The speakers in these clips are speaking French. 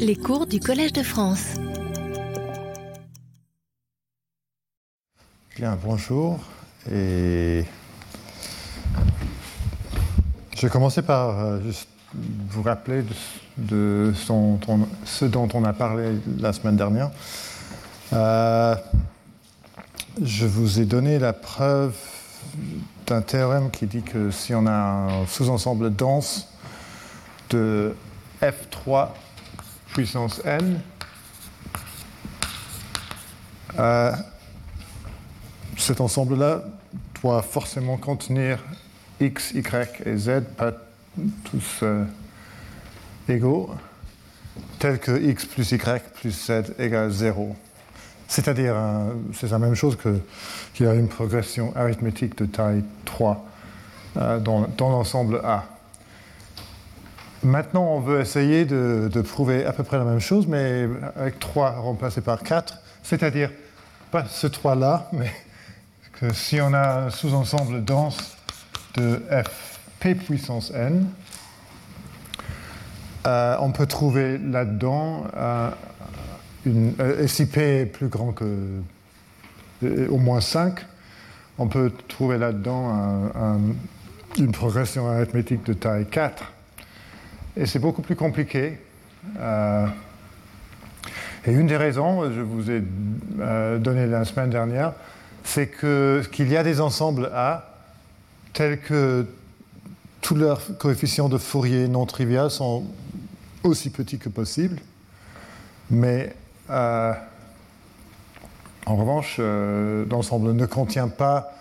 Les cours du Collège de France. Bien, bonjour. Je vais commencer par euh, vous rappeler ce dont on a parlé la semaine dernière. Euh, je vous ai donné la preuve d'un théorème qui dit que si on a un sous-ensemble dense de F3 puissance n, euh, cet ensemble-là doit forcément contenir x, y et z, pas tous euh, égaux, tel que x plus y plus z égale 0. C'est-à-dire, euh, c'est la même chose qu'il y a une progression arithmétique de taille 3 euh, dans, dans l'ensemble A. Maintenant, on veut essayer de, prouver à peu près la même chose, mais avec 3 remplacé par 4, c'est-à-dire pas ce 3-là, mais que si on a un sous-ensemble dense de f p puissance n, euh, on peut trouver là-dedans, euh, euh, si p est plus grand que euh, au moins 5, on peut trouver là-dedans un- un- une progression arithmétique de taille 4. Et c'est beaucoup plus compliqué. Euh, et une des raisons, je vous ai euh, donné la semaine dernière, c'est que- qu'il y a des ensembles A tels que tous leurs coefficients de Fourier non trivial sont aussi petits que possible, mais euh, en revanche, l'ensemble ne contient pas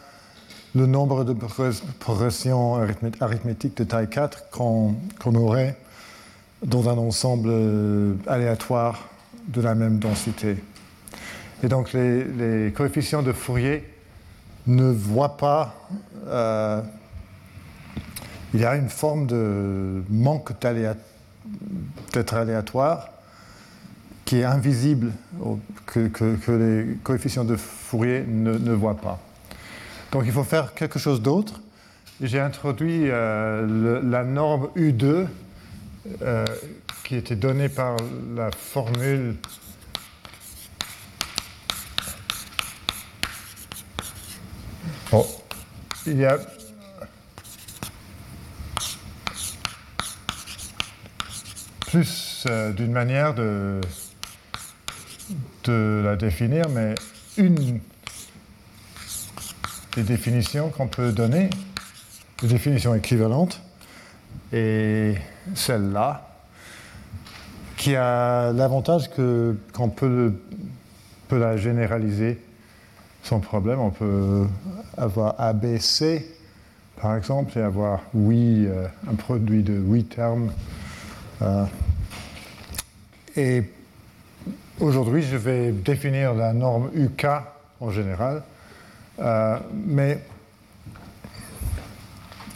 le nombre de progress- progressions arithmé- arithmétiques de taille 4 qu'on qu'on aurait dans un ensemble euh, aléatoire de la même densité. Et donc les, coefficients de Fourier ne voient pas. euh, il y a une forme de manque d'être aléatoire qui est invisible, que, les coefficients de Fourier ne, voient pas. Donc il faut faire quelque chose d'autre. J'ai introduit euh, la norme U2 euh, qui était donnée par la formule Bon, il y a plus euh, d'une manière de, de la définir, mais une des définitions qu'on peut donner, des définitions équivalentes, et celle-là, qui a l'avantage que- qu'on peut, peut la généraliser sans problème. On peut avoir ABC, par exemple, et avoir oui, euh, un produit de oui termes. Euh, et aujourd'hui, je vais définir la norme UK en général, Euh, mais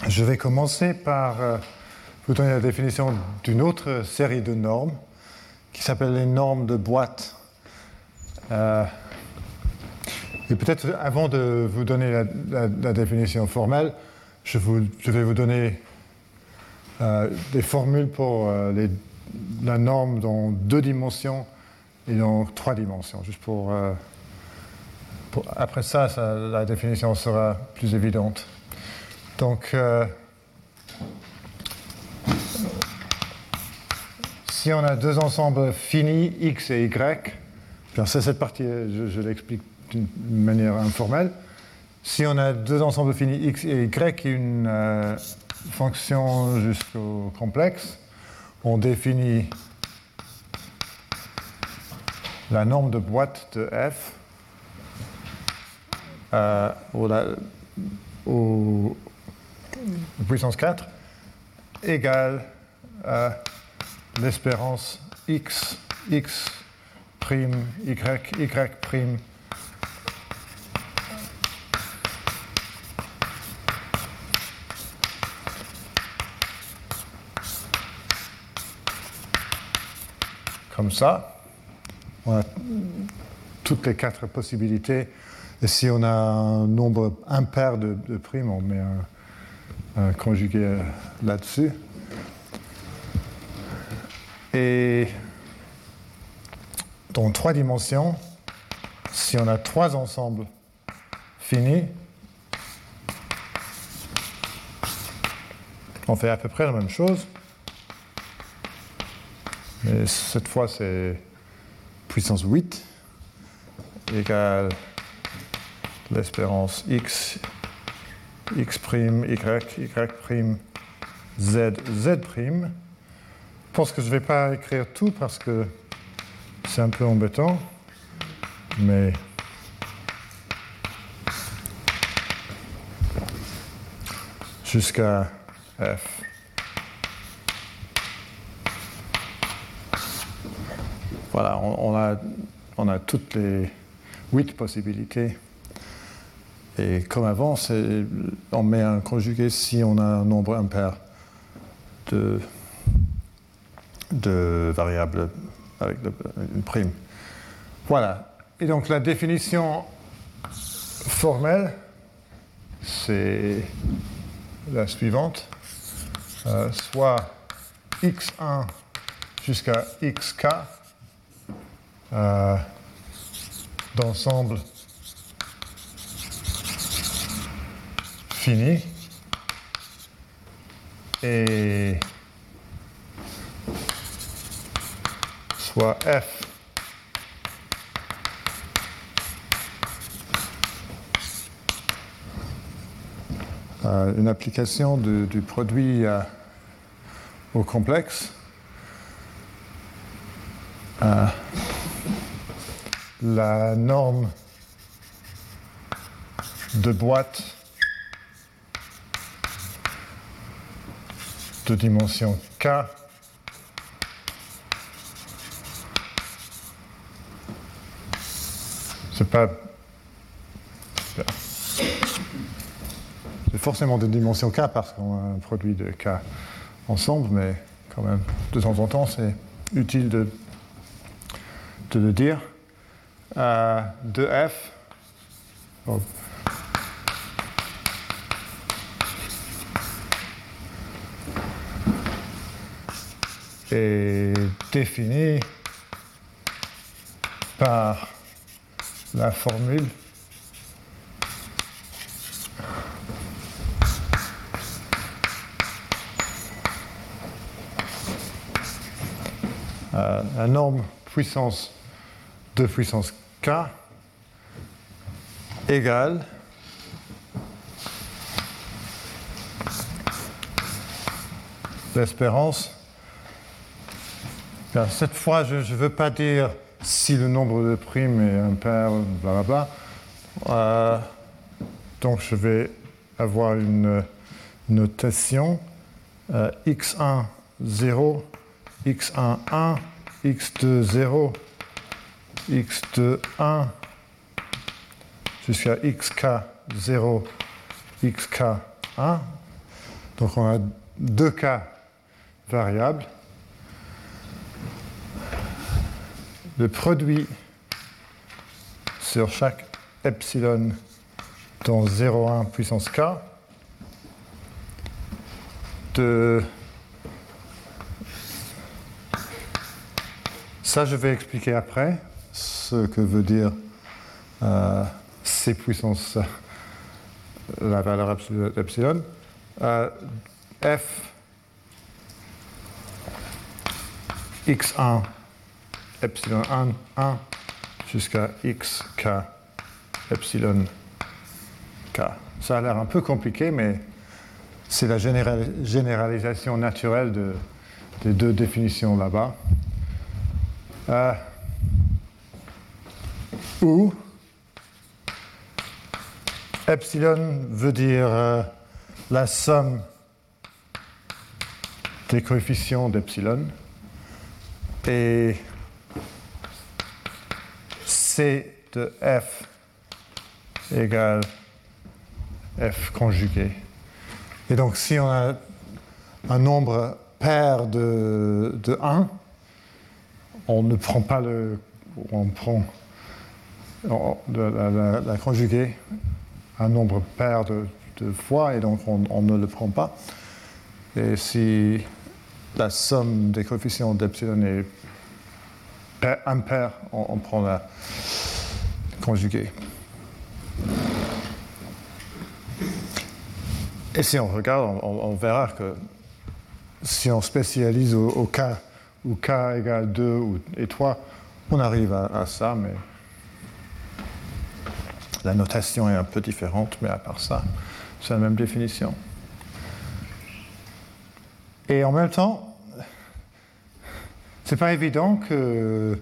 je vais commencer par vous donner la définition d'une autre série de normes qui s'appelle les normes de boîte. Euh, et peut-être avant de vous donner la, définition formelle, je, vais vous donner euh, des formules pour euh, la norme dans deux dimensions et dans trois dimensions, juste pour... pour- après ça, ça, la définition sera plus évidente. Donc, si on a deux ensembles finis, x et y, c'est cette partie, je, je l'explique d'une manière informelle. Si on a deux ensembles finis x et y et une euh, fonction jusqu'au complexe, on définit la norme de boîte de f euh, au puissance 4 égale à l'espérance x, x prime, y, y prime comme ça. On a toutes les quatre possibilités. Et si on a un nombre impair de, primes, on met un, un conjugué euh, là-dessus. Et dans trois dimensions, si on a trois ensembles finis, on fait à peu près la même chose. Mais cette fois, c'est puissance 8 égale l'espérance x, x', y, y', z, z'. Je pense que je ne vais pas écrire tout parce que c'est un peu embêtant, mais jusqu'à f. Voilà, on, a, on a toutes les huit possibilités. Et comme avant, on met un conjugué si on a un nombre impair de, de variables avec une prime. Voilà. Et donc la définition formelle, c'est la suivante. Euh, soit x1 jusqu'à xk euh, d'ensemble fini et f euh, une application du produit euh, au complexe. Euh, la norme de boîte de dimension K c'est pas c'est forcément de dimension K parce qu'on a un produit de K ensemble, mais quand même, de temps en temps, c'est utile de, de le dire euh, de f. est défini par la formule euh, un nombre puissance de puissance k égale l'espérance. Cette fois, je ne veux pas dire si le nombre de primes est impair, blablabla. Euh, donc je vais avoir une notation euh, x1 0, x1 1, x2 0, x de 1 jusqu'à xk 0, xk 1. Donc on a deux cas variables. Le produit sur chaque epsilon dans 0,1 puissance k de ça je vais expliquer après ce que veut dire euh, C puissance la valeur epsilon. Euh, f x1 epsilon 1, 1 jusqu'à xk epsilon k. Ça a l'air un peu compliqué, mais c'est la généralisation naturelle de, des deux définitions là-bas. Euh, où epsilon veut dire euh, la somme des coefficients d'epsilon et C de f égale f conjugué. Et donc si on a un nombre pair de, de 1, on ne prend pas le... On prend la, conjuguer un nombre pair de, fois et donc on, ne le prend pas. Et si la somme des coefficients d'epsilon est impair, on, prend la conjuguée. Et si on regarde, on, verra que si on spécialise au, cas où k égale 2 ou, et 3, on arrive à, ça, mais la notation est un peu différente, mais à part ça, c'est la même définition. Et en même temps, c'est pas évident que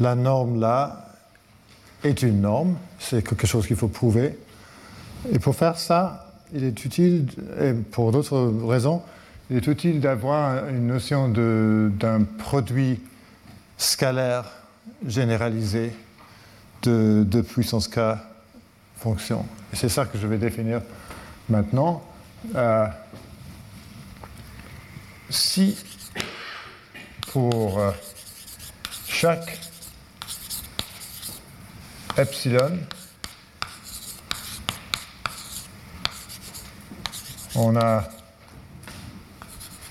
la norme là est une norme, c'est quelque chose qu'il faut prouver. Et pour faire ça, il est utile, et pour d'autres raisons, il est utile d'avoir une notion d'un produit scalaire généralisé de, de puissance k fonction. Et c'est ça que je vais définir maintenant. Euh, si pour euh, chaque epsilon, on a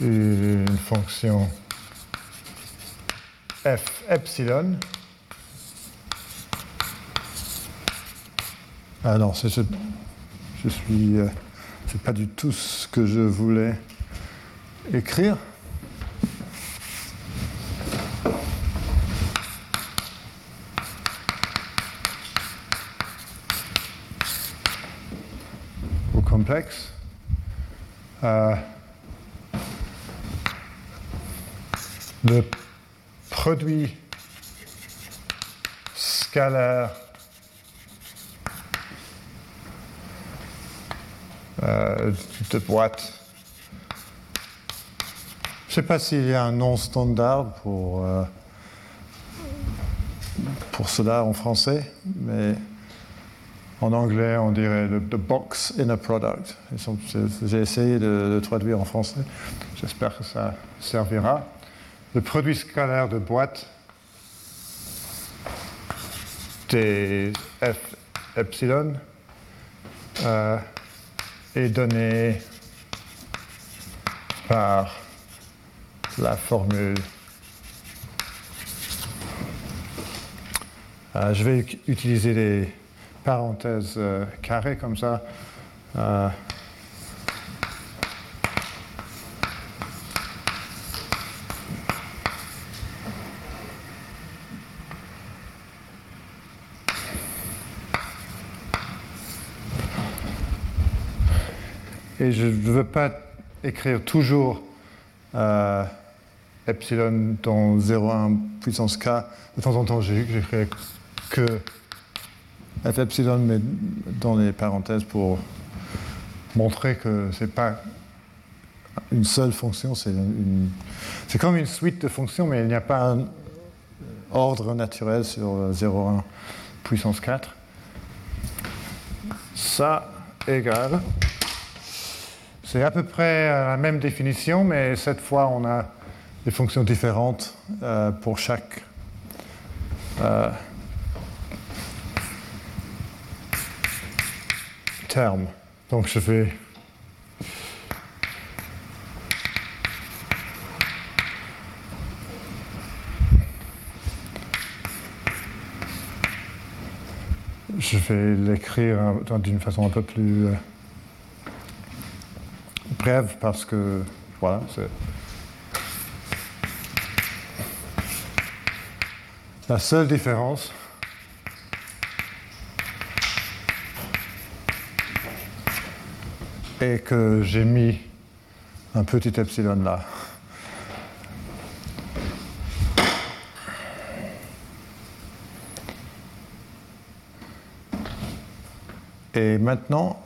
une fonction f epsilon. Ah non, je, je suis. Euh, c'est pas du tout ce que je voulais écrire. Au complexe. Euh, le produit scalaire euh, de boîte. Je ne sais pas s'il y a un nom standard pour, euh, pour cela en français, mais en anglais, on dirait the, box in a product. J'ai essayé de, traduire en français. J'espère que ça servira. Le produit scalaire de boîte T f epsilon euh, est donné par la formule. Euh, je vais utiliser les parenthèses euh, carrées comme ça. Et je ne veux pas écrire toujours euh, epsilon dans 0,1 puissance k. De temps en temps, j'écris que f epsilon, mais dans les parenthèses pour montrer que ce n'est pas une seule fonction, c'est comme une suite de fonctions, mais il n'y a pas un ordre naturel sur 0,1 puissance 4. Ça égale c'est à peu près la même définition, mais cette fois, on a des fonctions différentes euh, pour chaque euh, terme. Donc, je vais l'écrire d'une façon un peu plus euh, brève parce que, voilà, c'est. La seule différence, est que j'ai mis un petit epsilon là. Et maintenant,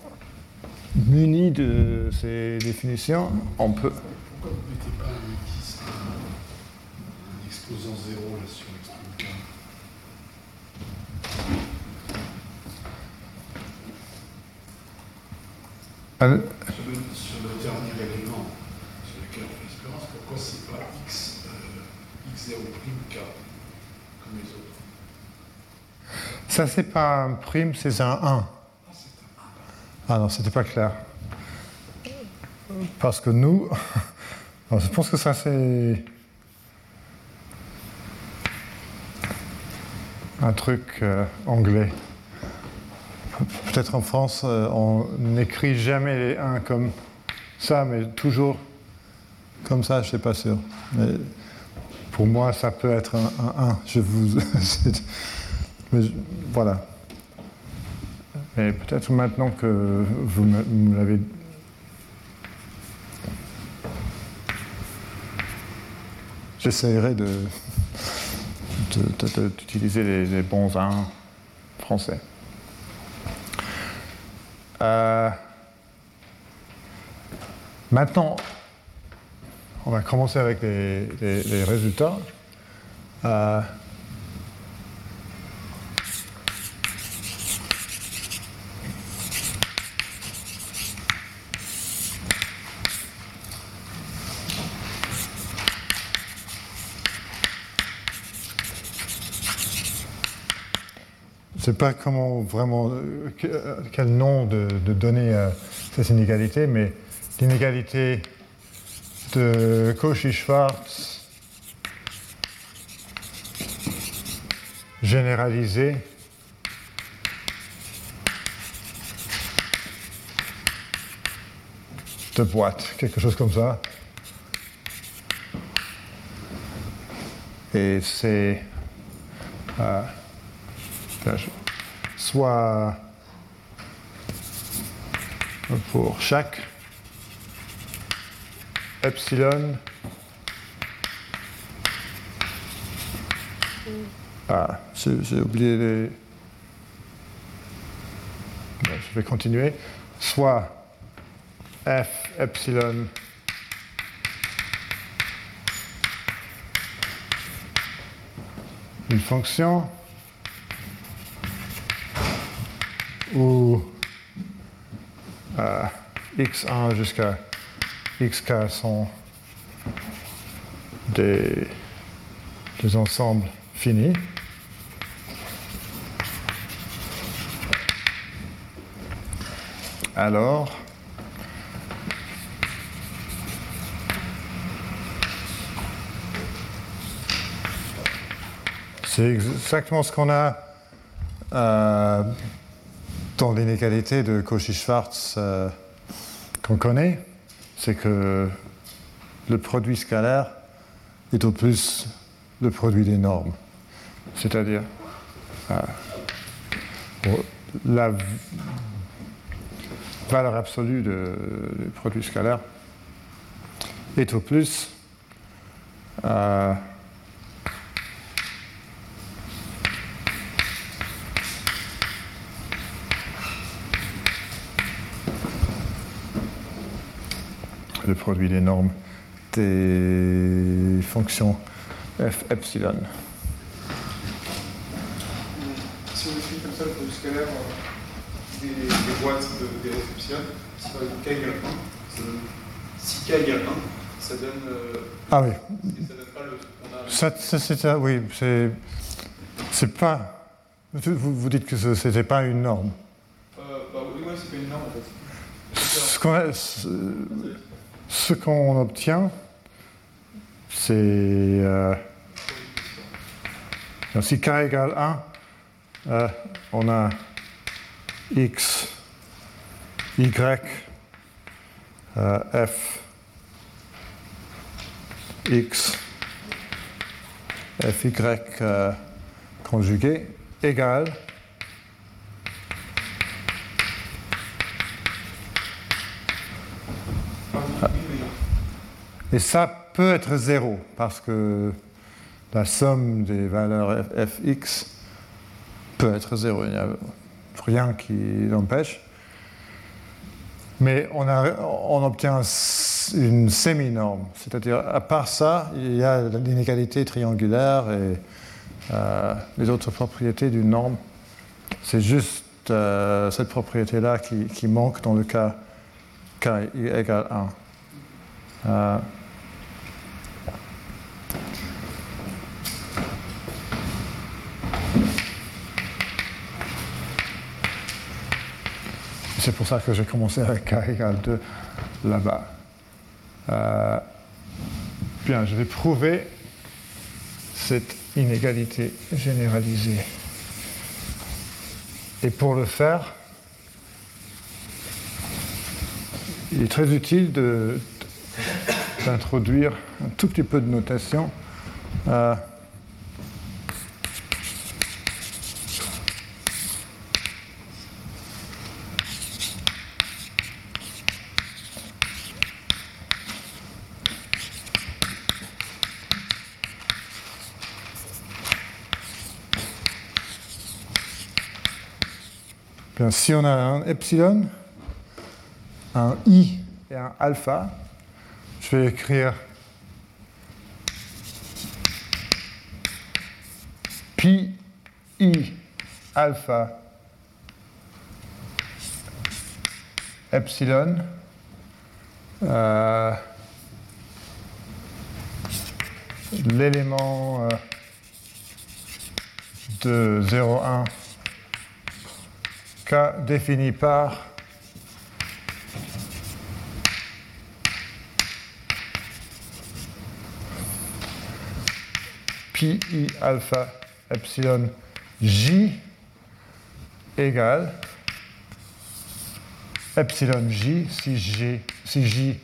muni de ces définitions, on peut. Pourquoi vous ne mettez pas un X, un exposant 0 là sur l'extrême sur, le, sur le dernier élément sur lequel on fait l'expérience, pourquoi c'est pas X, euh, X0' K comme les autres? Ça, c'est pas un prime, c'est un 1. Ah non, c'était pas clair. Parce que nous, je pense que ça c'est. un truc euh, anglais. Peut-être en France, euh, on n'écrit jamais les 1 comme ça, mais toujours comme ça, je ne suis pas sûr. Mais pour moi, ça peut être un 1. Je vous. mais voilà. Mais peut-être maintenant que vous me l'avez j'essaierai de, d'utiliser les, bons uns français. Euh, maintenant, on va commencer avec les, résultats. Euh, ne sais pas comment vraiment, euh, euh, quel nom de, donner à ces inégalités, mais l'inégalité de Cauchy-Schwarz généralisée de boîte, quelque chose comme ça. Et c'est euh, soit pour chaque epsilon Ah, j'ai oublié les. je vais continuer. Soit f epsilon une fonction où euh, x1 jusqu'à xk sont des, des ensembles finis. Alors, c'est exactement ce qu'on a euh, dans l'inégalité de Cauchy-Schwarz euh, qu'on connaît, c'est que le produit scalaire est au plus le produit des normes. C'est-à-dire, euh, la valeur absolue du produit scalaire est au plus euh, le produit des normes des fonctions f epsilon. Si on écrit comme ça le produit scalaire des, des boîtes de, des f epsilon, si par exemple k égale 1, ça donne, si k égale 1, ça donne. Euh, ah oui. Ça donne pas le. A... Ça, ça c'est oui, c'est. C'est pas. Vous, vous dites que ce n'était pas une norme. Euh, bah oui, ouais, c'est pas une norme en fait. Ce qu'on ce qu'on obtient, c'est. Euh, si k égale 1, euh, on a x, y, euh, f, x, fy euh, conjugué égale Et ça peut être zéro, parce que la somme des valeurs fx peut être zéro. Il n'y a rien qui l'empêche. Mais on, obtient une semi-norme. C'est-à-dire, à part ça, il y a l'inégalité triangulaire et euh, les autres propriétés d'une norme. C'est juste euh, cette propriété-là qui, manque dans le cas k égale 1. C'est pour ça que j'ai commencé avec k égale 2 là-bas. Euh, bien, je vais prouver cette inégalité généralisée. Et pour le faire, il est très utile d'introduire un tout petit peu de notation. Euh, si on a un epsilon, un i et un alpha, je vais écrire pi i alpha epsilon euh, l'élément euh, de 0,1 Défini par pi i alpha epsilon j égale epsilon j si j, si j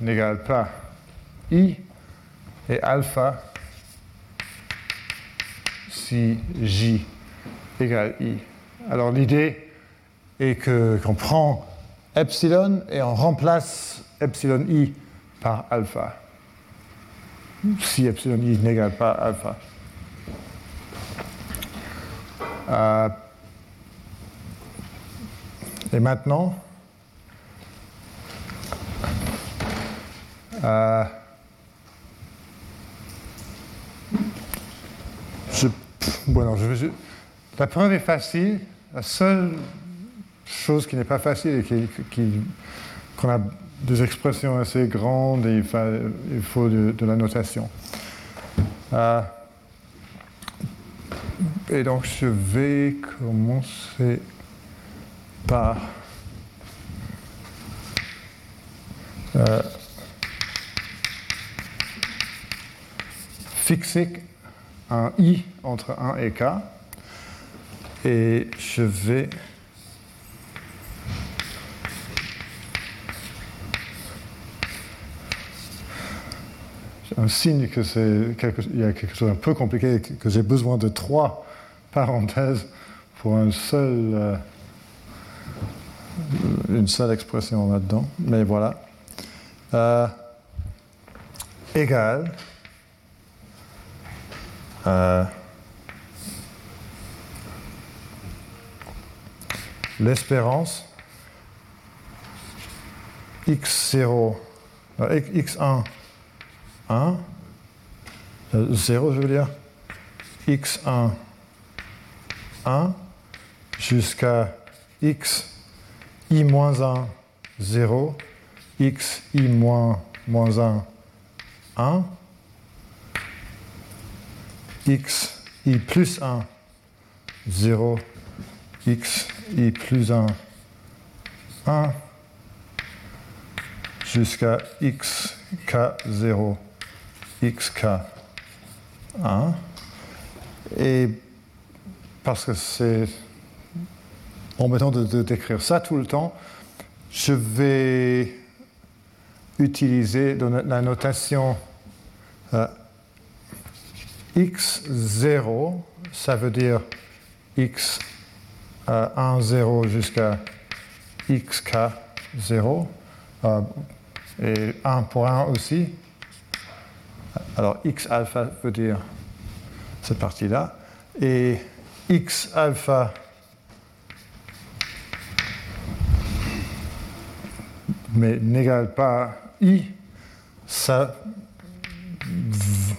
n'égale pas i et alpha si j égale i. Alors l'idée est qu'on prend epsilon et on remplace epsilon i par alpha. Si epsilon i n'égale pas alpha. Euh, et maintenant, euh, je, bon, je, la preuve est facile. La seule chose qui n'est pas facile et qu'on a des expressions assez grandes et il, faut de, la notation. Euh, et donc je vais commencer par euh, fixer un i entre 1 et k. Et je vais un signe que c'est il y a quelque chose d'un peu compliqué, que j'ai besoin de trois parenthèses pour un seul, euh, une seule expression là-dedans. Mais voilà. Euh, égal. Euh, l'espérance. X0, x1, 1, 0 je veux dire, x1, 1, jusqu'à x i moins 1, 0, x i moins, moins 1, 1, x i plus 1, 0, x i plus 1, 1 jusqu'à xk0, xk1. Et parce que c'est embêtant de, de décrire ça tout le temps, je vais utiliser la notation euh, x0, ça veut dire x 1, 0 jusqu'à xk 0, euh, et 1 pour 1 aussi. Alors x alpha veut dire cette partie-là, et x alpha mais n'égale pas i, ça,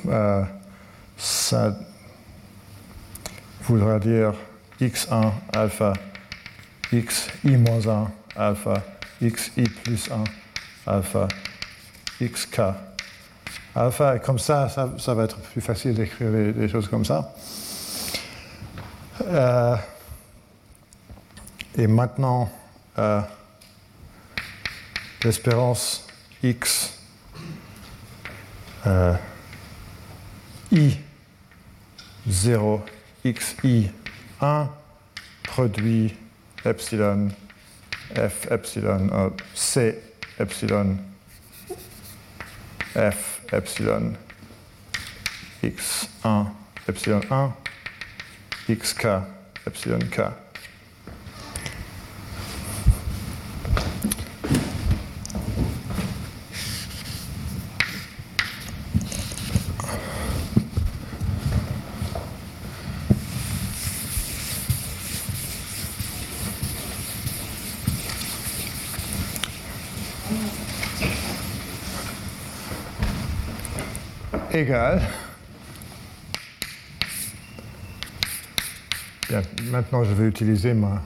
euh, ça voudra dire x1 alpha, xi moins 1 alpha, xi plus 1 alpha, xk alpha. Et comme ça, ça, va être plus facile d'écrire des, choses comme ça. Euh, et maintenant, euh, l'espérance x euh, i 0 xi 1 produit epsilon f epsilon euh, c epsilon f epsilon x1 epsilon 1 xk epsilon k. Maintenant je vais utiliser ma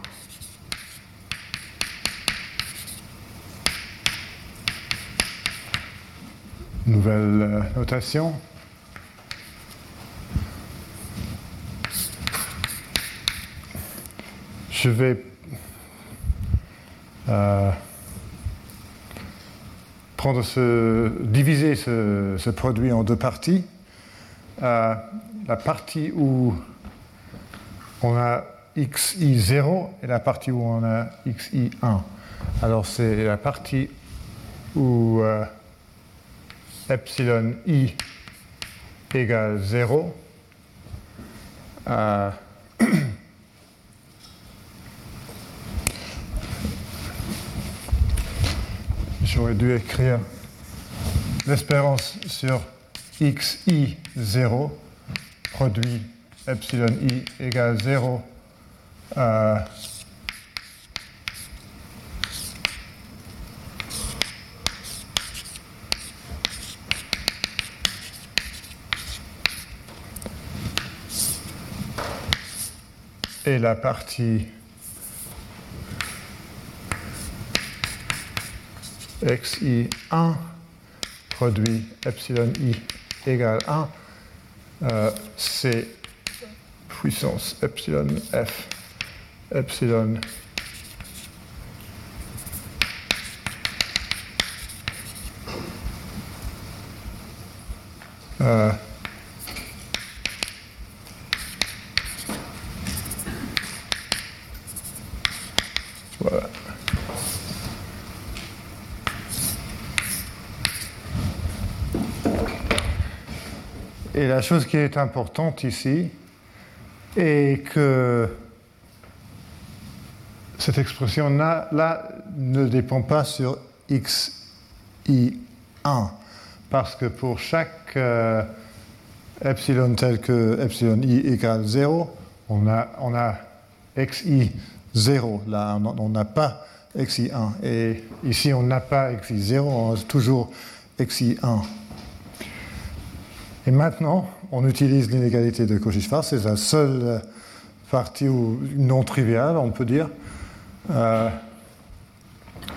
nouvelle euh, notation. Je vais euh, prendre ce, diviser ce, produit en deux parties. Euh, la partie où on a xi0 et la partie où on a xi1. Alors c'est la partie où euh, epsilon i égale 0. Euh, J'aurais dû écrire l'espérance sur xi0 produit epsilon i égale 0 euh, et la partie xi1 produit epsilon i égale 1, euh, c'est puissance epsilon f epsilon euh, chose qui est importante ici est que cette expression-là là, ne dépend pas sur xi1, parce que pour chaque euh, epsilon tel que epsilon i égale 0, on a, on a xi0, là on n'a pas xi1. Et ici on n'a pas xi0, on a toujours xi1. Et maintenant, on utilise l'inégalité de Cauchy-Schwarz, c'est la seule partie non triviale, on peut dire. Euh,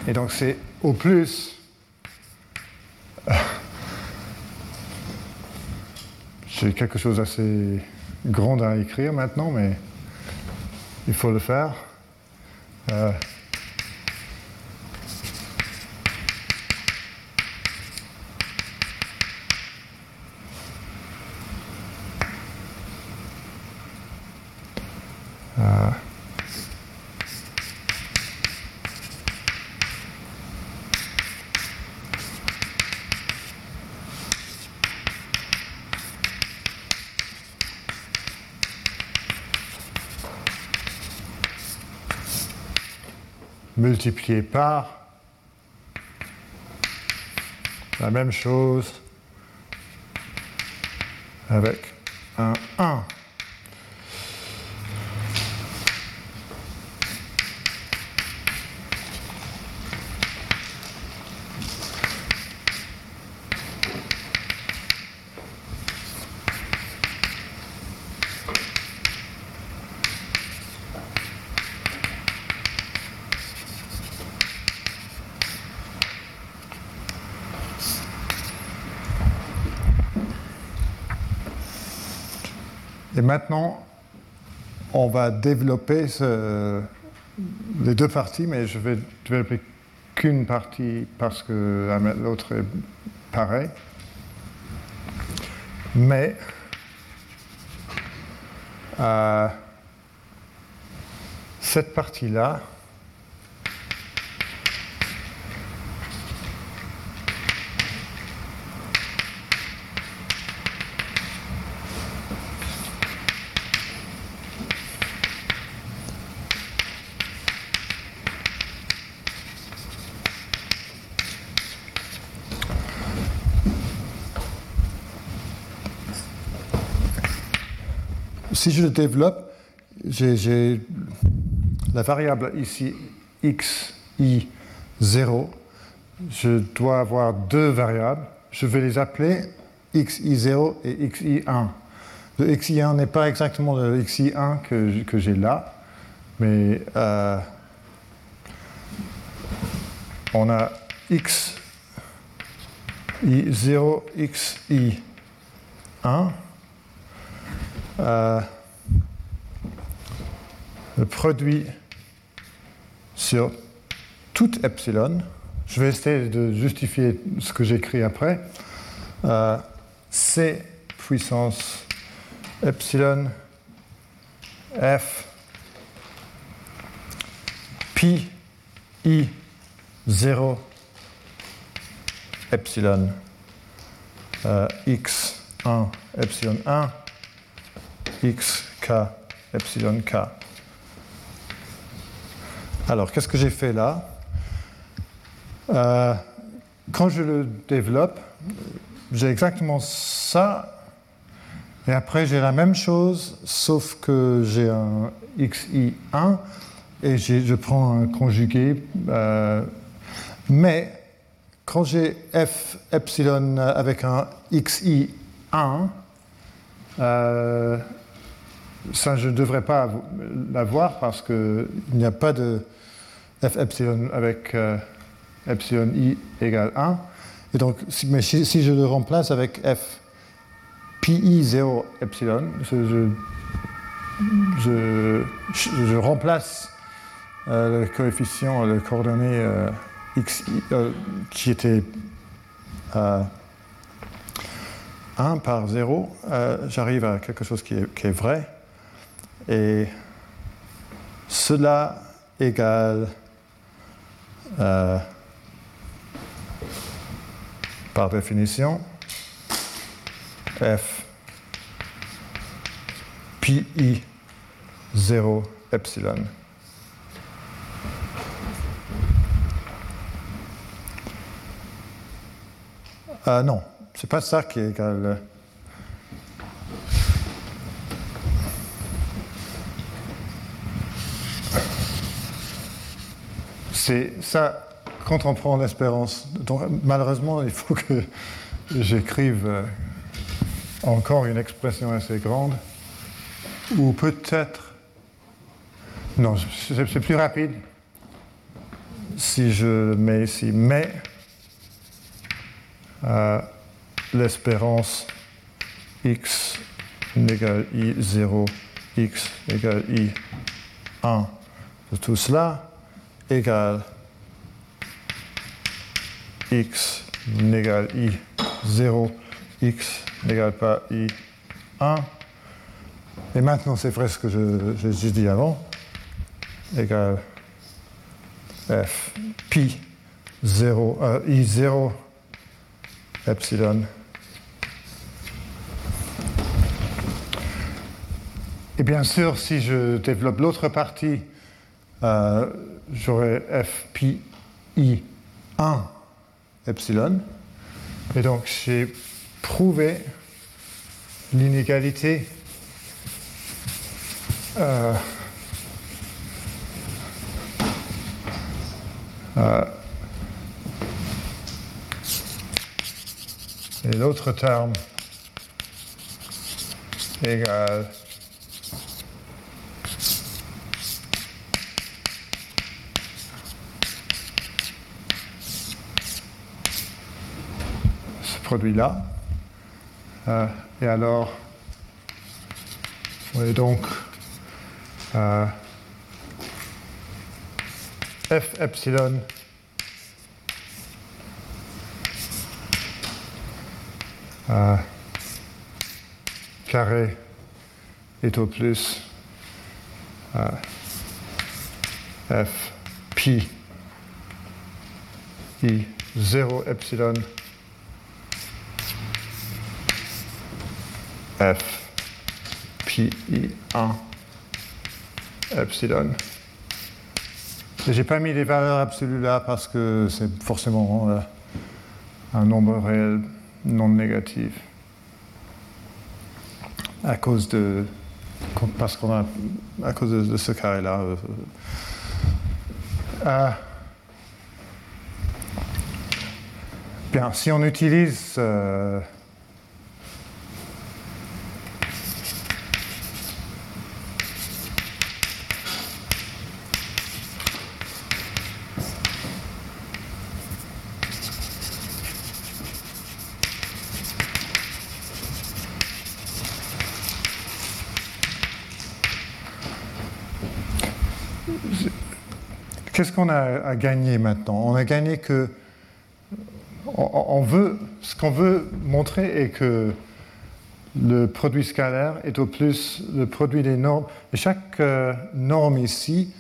et donc c'est au plus. J'ai quelque chose d'assez grand à écrire maintenant, mais il faut le faire. Euh, Euh, multiplié par la même chose avec un 1. Maintenant, on va développer les deux parties, mais je vais développer qu'une partie parce que la- l'autre est pareil. Mais euh, cette partie-là, si je le développe, j'ai la variable ici x, i, 0. Je dois avoir deux variables. Je vais les appeler xi0 et xi1. Le xi1 n'est pas exactement le xi1 que, que j'ai là, mais euh, on a x i0, xi1. Euh, le produit sur tout epsilon, je vais essayer de justifier ce que j'écris après, euh, C puissance epsilon F pi i 0 epsilon euh, x 1 epsilon 1 x k epsilon k. Alors, qu'est-ce que j'ai fait là? Euh, Quand je le développe, j'ai exactement ça, et après j'ai la même chose, sauf que j'ai un xi1 et je prends un conjugué. Euh, mais quand j'ai f epsilon avec un xi1, euh, ça, je ne devrais pas l'avoir parce qu'il n'y a pas de f epsilon avec euh, epsilon i égale 1. Et donc, si, mais si, je le remplace avec f pi 0 epsilon, je, je, remplace euh, le coefficient, le coordonnée euh, x qui était 1 par 0, j'arrive à quelque chose qui est, qui est vrai. Et cela égale euh, par définition, f pi 0 epsilon. Euh, non, c'est pas ça qui est égal. C'est ça, quand on prend l'espérance. malheureusement, il faut que j'écrive euh, encore une expression assez grande. Ou peut-être. Non, c'est plus rapide. Si je mets ici mais euh, l'espérance x égale i0, x égale i1 de tout cela, égale x n'égale i 0, x n'égale pas i 1. Et maintenant, c'est vrai ce que j'ai dit avant, égale f pi 0, euh, i 0 epsilon. Et bien sûr, si je développe l'autre partie, euh, j'aurai f pi i 1 epsilon. Et donc j'ai prouvé l'inégalité euh, euh, et l'autre terme égale produit-là. Euh, et alors, oui, donc, euh, f epsilon euh, carré est au plus f pi i 0 epsilon f pi i 1 epsilon. J'ai pas mis les valeurs absolues là parce que c'est forcément euh, un nombre réel non négatif à cause de parce a à cause de, ce carré là. Euh, euh, bien, si on utilise Qu'est-ce qu'on a à gagner maintenant? On a gagné que. On veut, ce qu'on veut montrer est que le produit scalaire est au plus le produit des normes. Et chaque euh, norme ici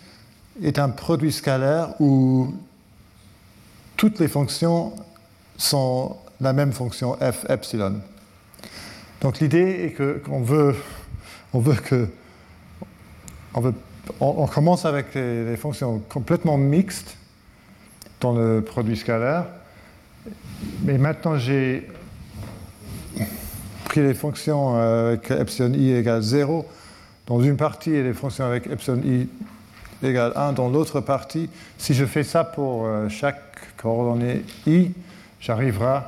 est un produit scalaire où toutes les fonctions sont la même fonction f epsilon. Donc l'idée est que qu'on veut, on veut que on, commence avec les, fonctions complètement mixtes dans le produit scalaire. Mais maintenant, j'ai pris les fonctions avec epsilon i égale 0 dans une partie et les fonctions avec epsilon i égale 1 dans l'autre partie. Si je fais ça pour euh, chaque coordonnée i, j'arriverai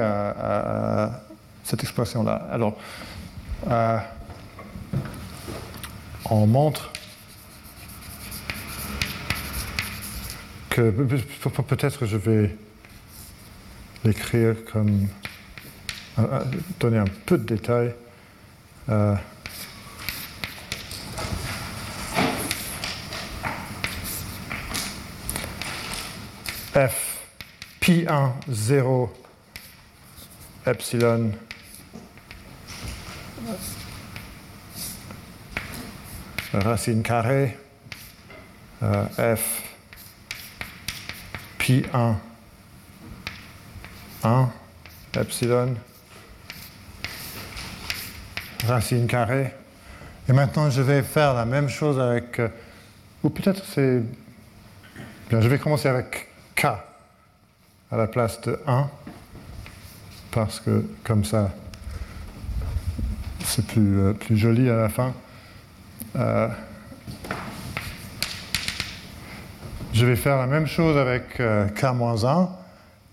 à, cette expression-là. Alors, euh, on montre que peut-être je vais l'écrire comme euh, euh, donner un peu de détails. Euh, f pi 1 0 epsilon racine carrée euh, f pi 1 1 epsilon racine carrée. Et maintenant, je vais faire la même chose avec, euh, ou peut-être c'est, bien, je vais commencer avec k à la place de 1, parce que comme ça, c'est plus, euh, plus joli à la fin. Euh, je vais faire la même chose avec euh, k-1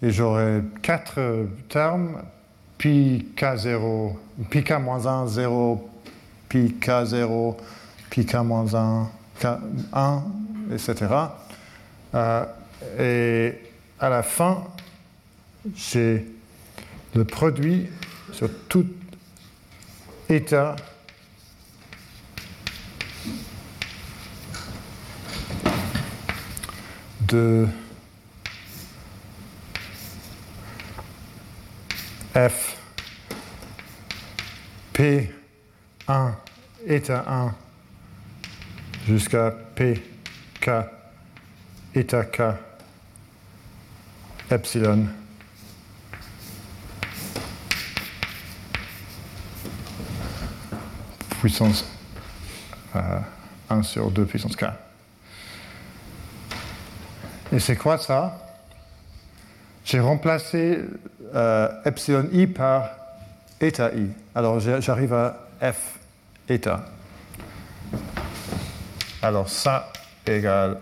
et j'aurai quatre termes, pi k0, pi k-1, 0, pi k0, pi k-1, k1, etc. et à la fin, j'ai le produit sur tout état de f P1 état 1 jusqu'à Pk état K epsilon puissance euh, 1 sur 2 puissance K. Et c'est quoi ça? J'ai remplacé euh, epsilon i par eta i. Alors j'arrive à f eta. Alors ça égale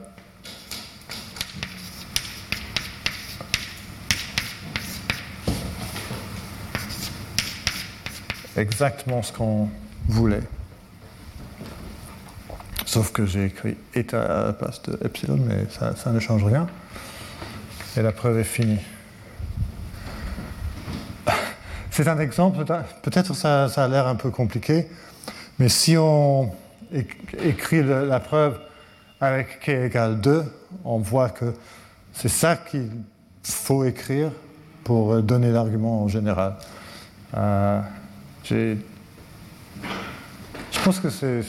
exactement ce qu'on voulait. Sauf que j'ai écrit état à la place de epsilon, mais ça, ne change rien. Et la preuve est finie. C'est un exemple, peut-être ça, ça a l'air un peu compliqué, mais si on écrit la preuve avec k égale 2, on voit que c'est ça qu'il faut écrire pour donner l'argument en général. Euh, je pense que c'est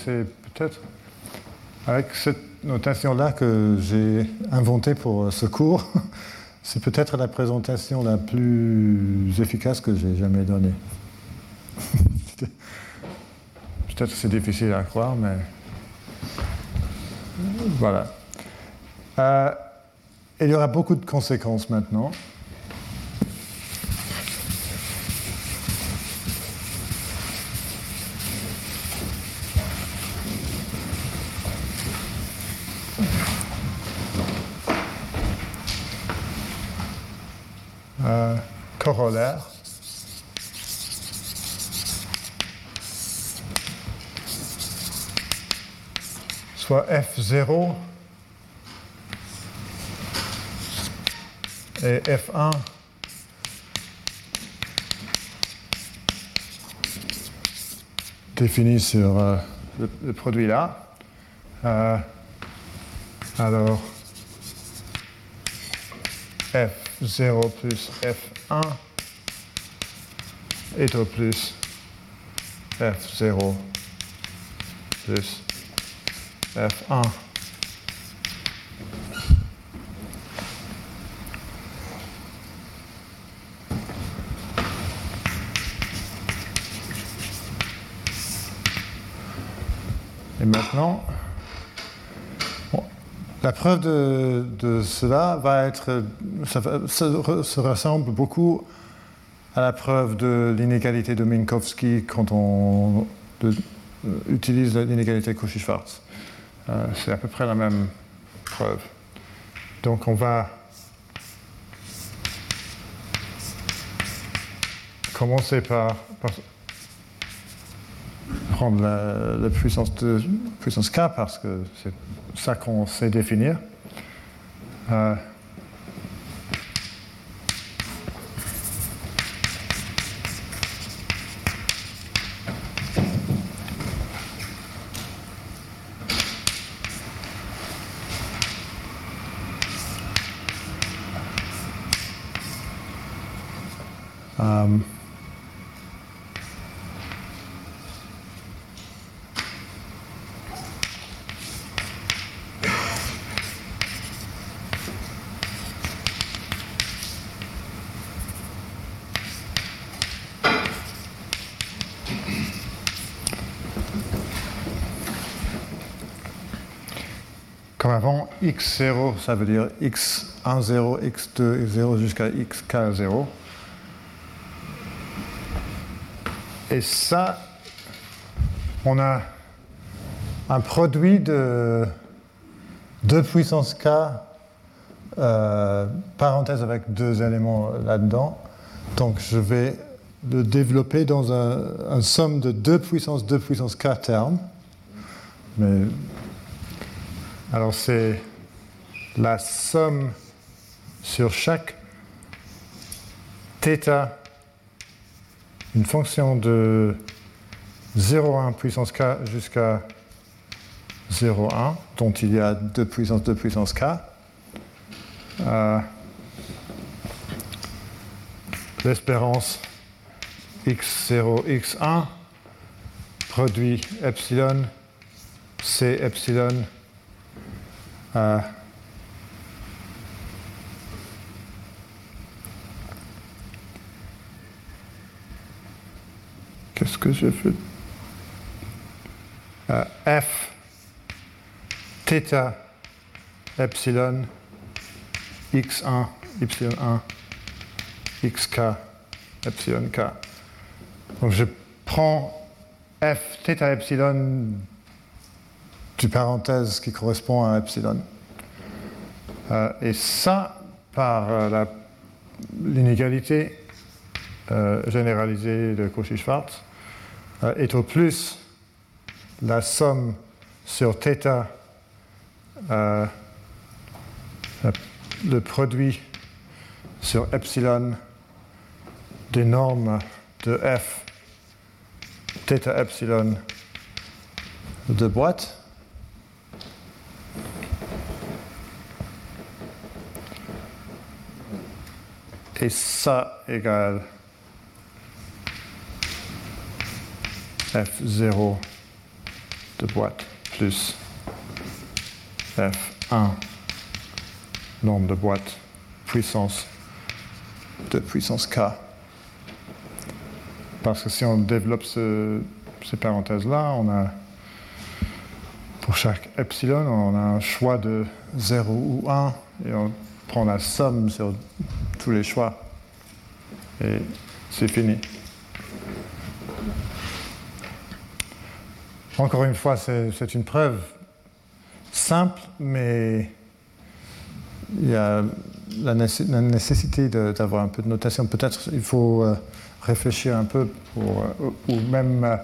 peut-être avec cette notation-là que j'ai inventée pour ce cours, c'est peut-être la présentation la plus efficace que j'ai jamais donnée. peut-être c'est difficile à croire, mais voilà. Euh, il y aura beaucoup de conséquences maintenant. Euh, corollaire. Soit F0 et F1 défini sur euh, le, produit là. Euh, alors, F0 plus F1 au plus. F0 plus. F1. Et maintenant, la preuve de, cela va être, ça, se ressemble beaucoup à la preuve de l'inégalité de Minkowski quand on utilise l'inégalité Cauchy-Schwarz. Euh, c'est à peu près la même preuve. Donc on va commencer par, prendre la, puissance K parce que c'est ça qu'on sait définir. Euh, um, avant, x0, ça veut dire x1, 0, x2, x0 jusqu'à xk0. Et ça, on a un produit de 2 puissance k, euh, parenthèse avec deux éléments là-dedans. Donc je vais le développer dans un, somme de 2 puissance 2 puissance k termes. Mais alors c'est la somme sur chaque θ, une fonction de 0,1 puissance k jusqu'à 0,1, dont il y a 2 puissance 2 puissance k. Euh, l'espérance x0, x1 produit epsilon, c epsilon euh, qu'est-ce que j'ai fait euh, F, θ, epsilon, x1, y1, xk, epsilon k. Donc je prends f, θ, epsilon du parenthèse qui correspond à epsilon. Euh, et ça, par euh, l'inégalité généralisée de Cauchy-Schwarz, est au plus la somme sur θ, le produit sur epsilon des normes de f θ epsilon de boîte et ça égale F0 de boîte plus F1, nombre de boîtes, puissance de puissance K. Parce que si on développe ces parenthèses-là, on a, pour chaque epsilon, on a un choix de 0 ou 1, et on prend la somme sur tous les choix. Et c'est fini. Encore une fois, c'est une preuve simple, mais il y a la nécessité d'avoir un peu de notation. Peut-être il faut euh, réfléchir un peu, pour, euh, ou même euh,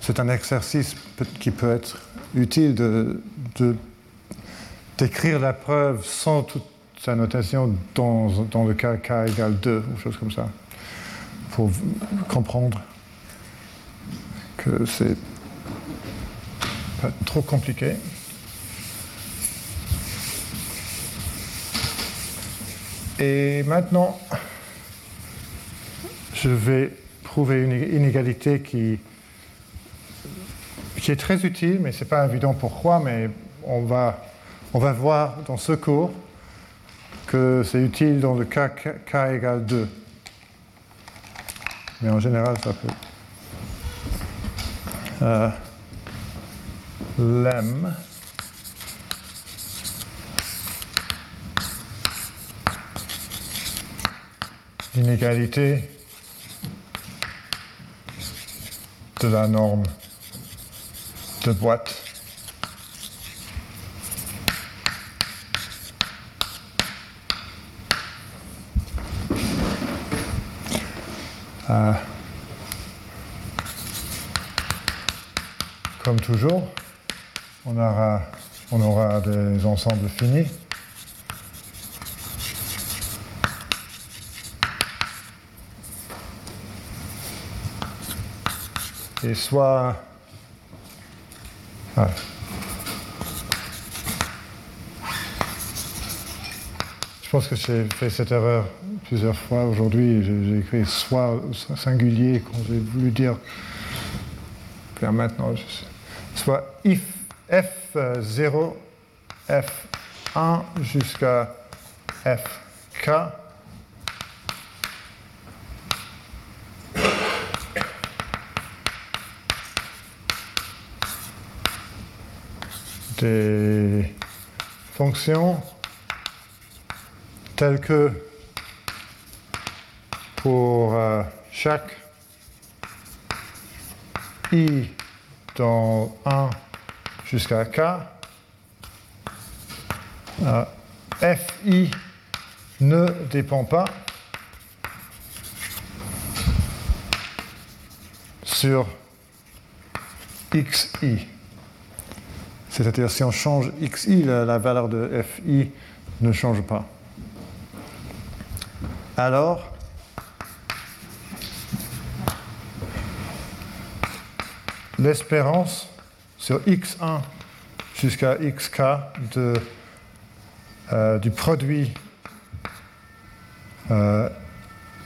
c'est un exercice qui peut être utile de, d'écrire la preuve sans toute sa notation dans, dans le cas k égale 2 ou chose comme ça, pour comprendre que c'est pas trop compliqué. Et maintenant, je vais prouver une inégalité qui, qui est très utile, mais ce n'est pas évident pourquoi, mais on va, on va voir dans ce cours que c'est utile dans le cas k, égale 2. Mais en général, ça peut. Euh, lemme l'inégalité de la norme de boîte. Euh, comme toujours, on aura, on aura des ensembles finis. et soit. Ah. Je pense que j'ai fait cette erreur plusieurs fois aujourd'hui. J'ai écrit soit singulier quand j'ai voulu dire. Bien maintenant, soit if f0, f1 jusqu'à fk des fonctions telles que pour euh, chaque i dans 1 jusqu'à k, euh, fi ne dépend pas sur xi. C'est-à-dire si on change xi, la, valeur de fi ne change pas. Alors, l'espérance sur x1 jusqu'à xk euh, du produit euh,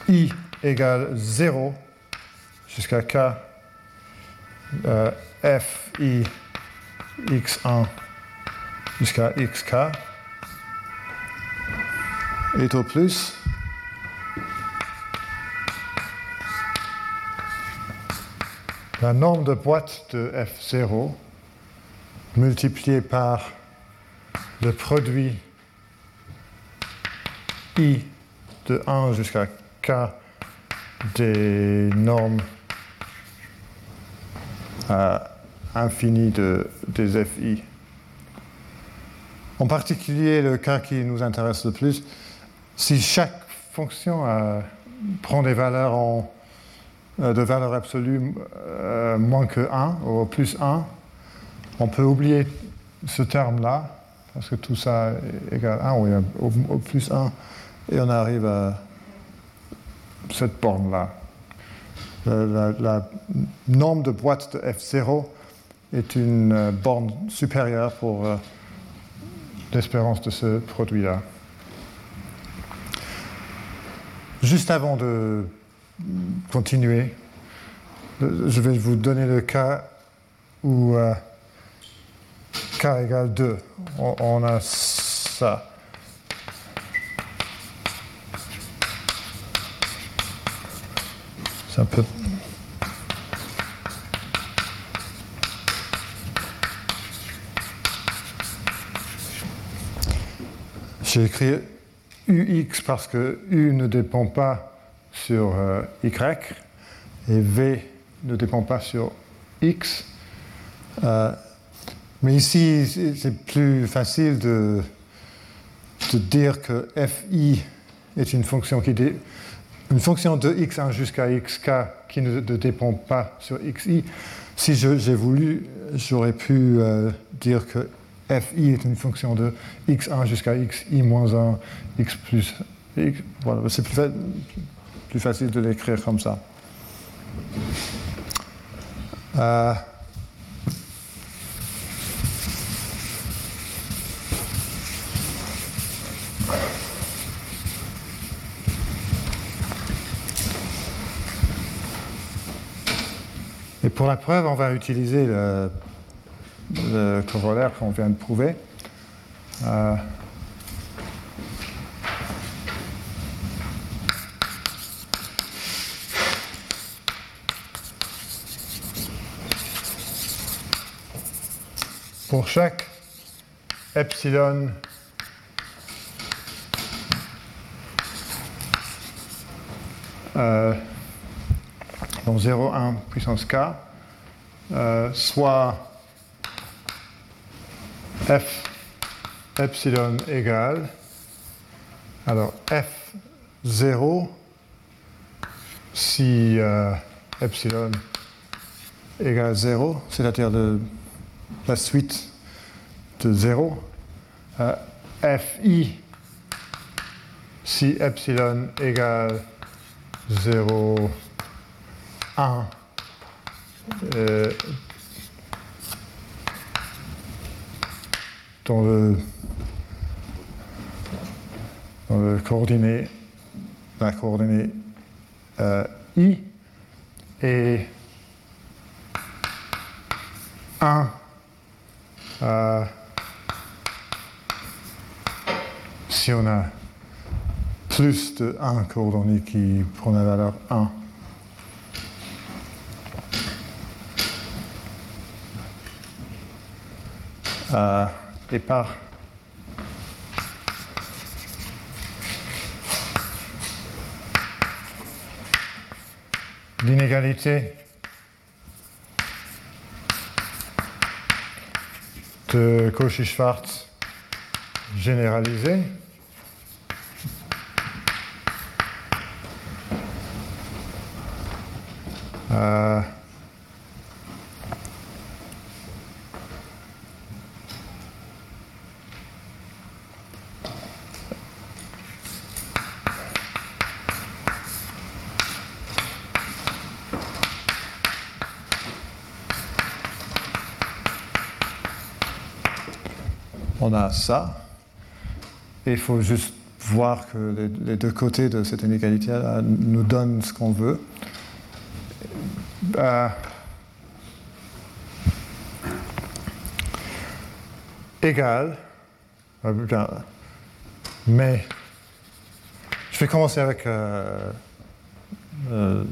i égale 0 jusqu'à k euh, fi x1 jusqu'à xk est au plus? La norme de boîte de f0 multipliée par le produit i de 1 jusqu'à k des normes à infini de, des FI. En particulier, le cas qui nous intéresse le plus, si chaque fonction euh, prend des valeurs euh, de valeur absolue euh, moins que 1 ou plus 1, on peut oublier ce terme-là, parce que tout ça est égal à 1 ou au, plus 1, et on arrive à cette borne-là. La, norme de boîte de F0 est une euh, borne supérieure pour euh, l'espérance de ce produit-là. Juste avant de continuer, je vais vous donner le cas où euh, k égale 2. on, on a ça. C'est un peu J'ai écrit UX parce que U ne dépend pas sur euh, Y et V ne dépend pas sur X. Euh, mais ici, c'est plus facile de, dire que FI est une fonction qui dé, une fonction de x1 jusqu'à xk qui ne, dépend pas sur xi. Si j'ai voulu, j'aurais pu euh, dire que fi est une fonction de x1 jusqu'à xi moins 1, x plus x. Voilà, c'est plus, plus, facile de l'écrire comme ça. Euh, Et pour la preuve, on va utiliser le, corollaire qu'on vient de prouver. Euh, pour chaque epsilon euh, donc 0,1 puissance k, euh, soit f epsilon égale, alors f0 si euh, epsilon égale 0, c'est-à-dire la suite de 0, euh, fi si epsilon égale 0, 1, euh, dans le, dans le coordonnée, la coordonnée euh, i et 1 euh, si on a plus de 1 coordonnées qui prend la valeur 1. Euh, et par l'inégalité de Cauchy-Schwarz généralisée. Euh, ça. Et il faut juste voir que les, deux côtés de cette inégalité nous donnent ce qu'on veut. Euh, égal, mais je vais commencer avec euh, euh,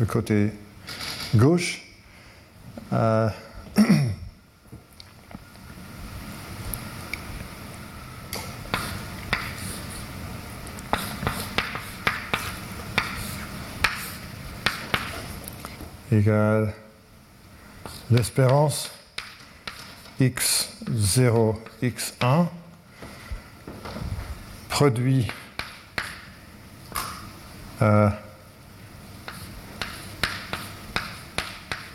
le côté gauche. Égale l'espérance x0, x1 produit euh,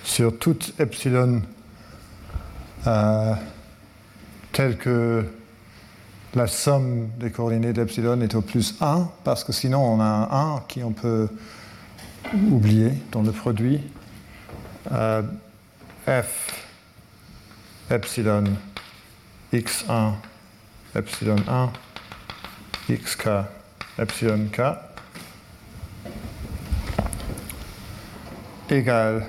sur toute epsilon euh, telle que la somme des coordonnées d'epsilon est au plus 1, parce que sinon on a un 1 qui on peut oublier dans le produit. Euh, f epsilon x1 epsilon 1 xk epsilon k égale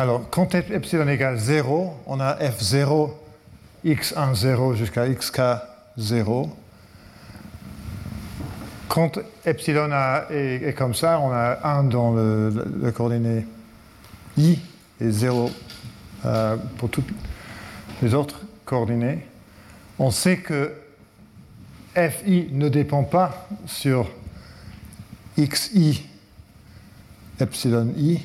Alors, quand epsilon égale 0, on a f0, x1, 0 jusqu'à xk, 0. Quand epsilon est, comme ça, on a 1 dans le, coordonnée i et 0 euh, pour toutes les autres coordonnées. On sait que fi ne dépend pas sur xi epsilon i.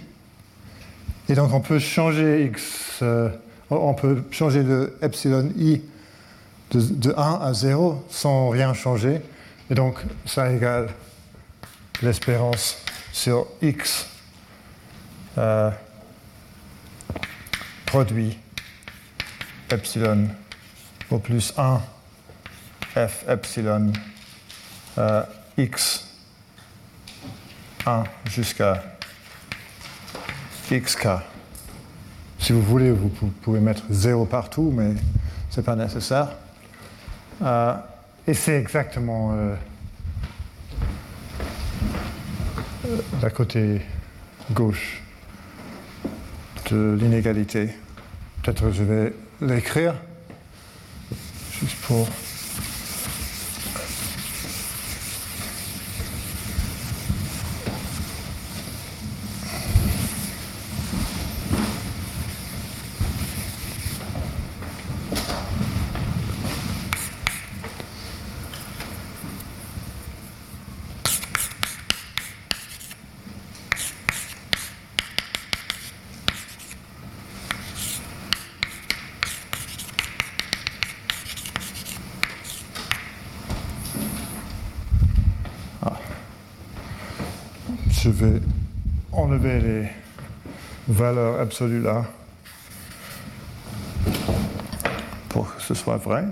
Et donc on peut changer x, euh, on peut changer de epsilon i de, 1 à 0 sans rien changer. Et donc ça égale l'espérance sur x euh, produit epsilon au plus 1 f epsilon euh, x 1 jusqu'à xk. Si vous voulez, vous pouvez mettre 0 partout, mais ce n'est pas nécessaire. Euh, et c'est exactement euh, la côté gauche de l'inégalité. Peut-être je vais l'écrire, juste pour... je vais enlever les valeurs absolues là pour que ce soit vrai.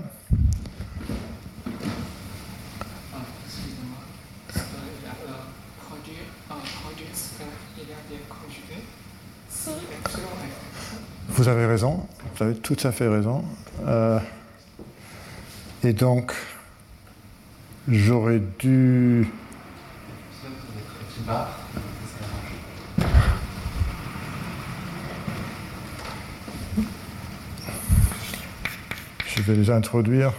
Vous avez raison, vous avez tout à fait raison. Euh, et donc, j'aurais dû je vais les introduire.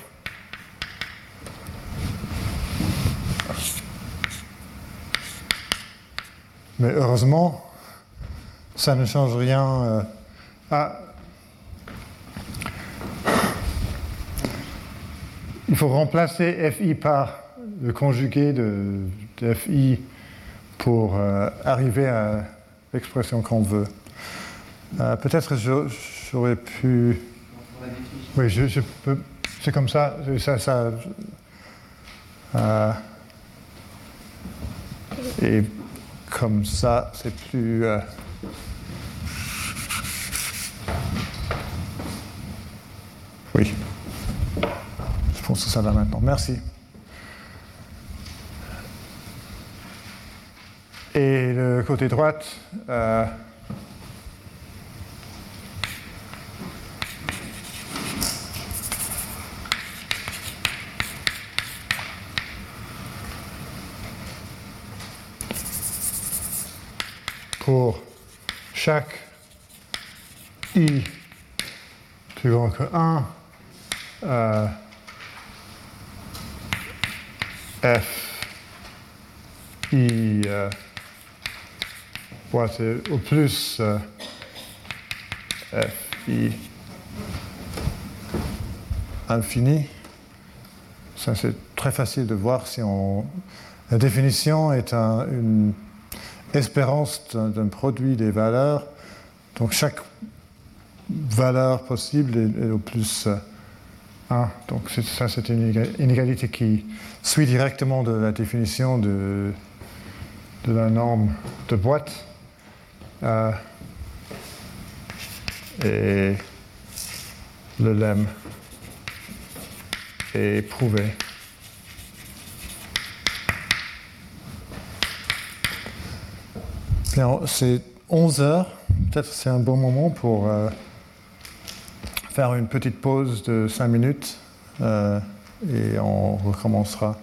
Mais heureusement, ça ne change rien. Euh. Il faut remplacer FI par le conjugué de, de FI pour euh, arriver à l'expression qu'on veut. Euh, peut-être j'aurais pu. Oui, je, peux. C'est comme ça. ça, euh, et comme ça, c'est plus. Oui. Je pense que ça va maintenant. Merci. Et le côté droite, euh, pour chaque i plus grand que 1, euh, f i euh, c'est au plus euh, f i infini. Ça, c'est très facile de voir si on. La définition est une espérance d'un produit des valeurs. Donc, chaque valeur possible est, au plus 1. Euh, Donc, ça, c'est une inégalité qui suit directement de la définition de, la norme de boîte. Euh, et le lemme est prouvé. C'est 11 heures. Peut-être c'est un bon moment pour euh, faire une petite pause de 5 minutes euh, et on recommencera.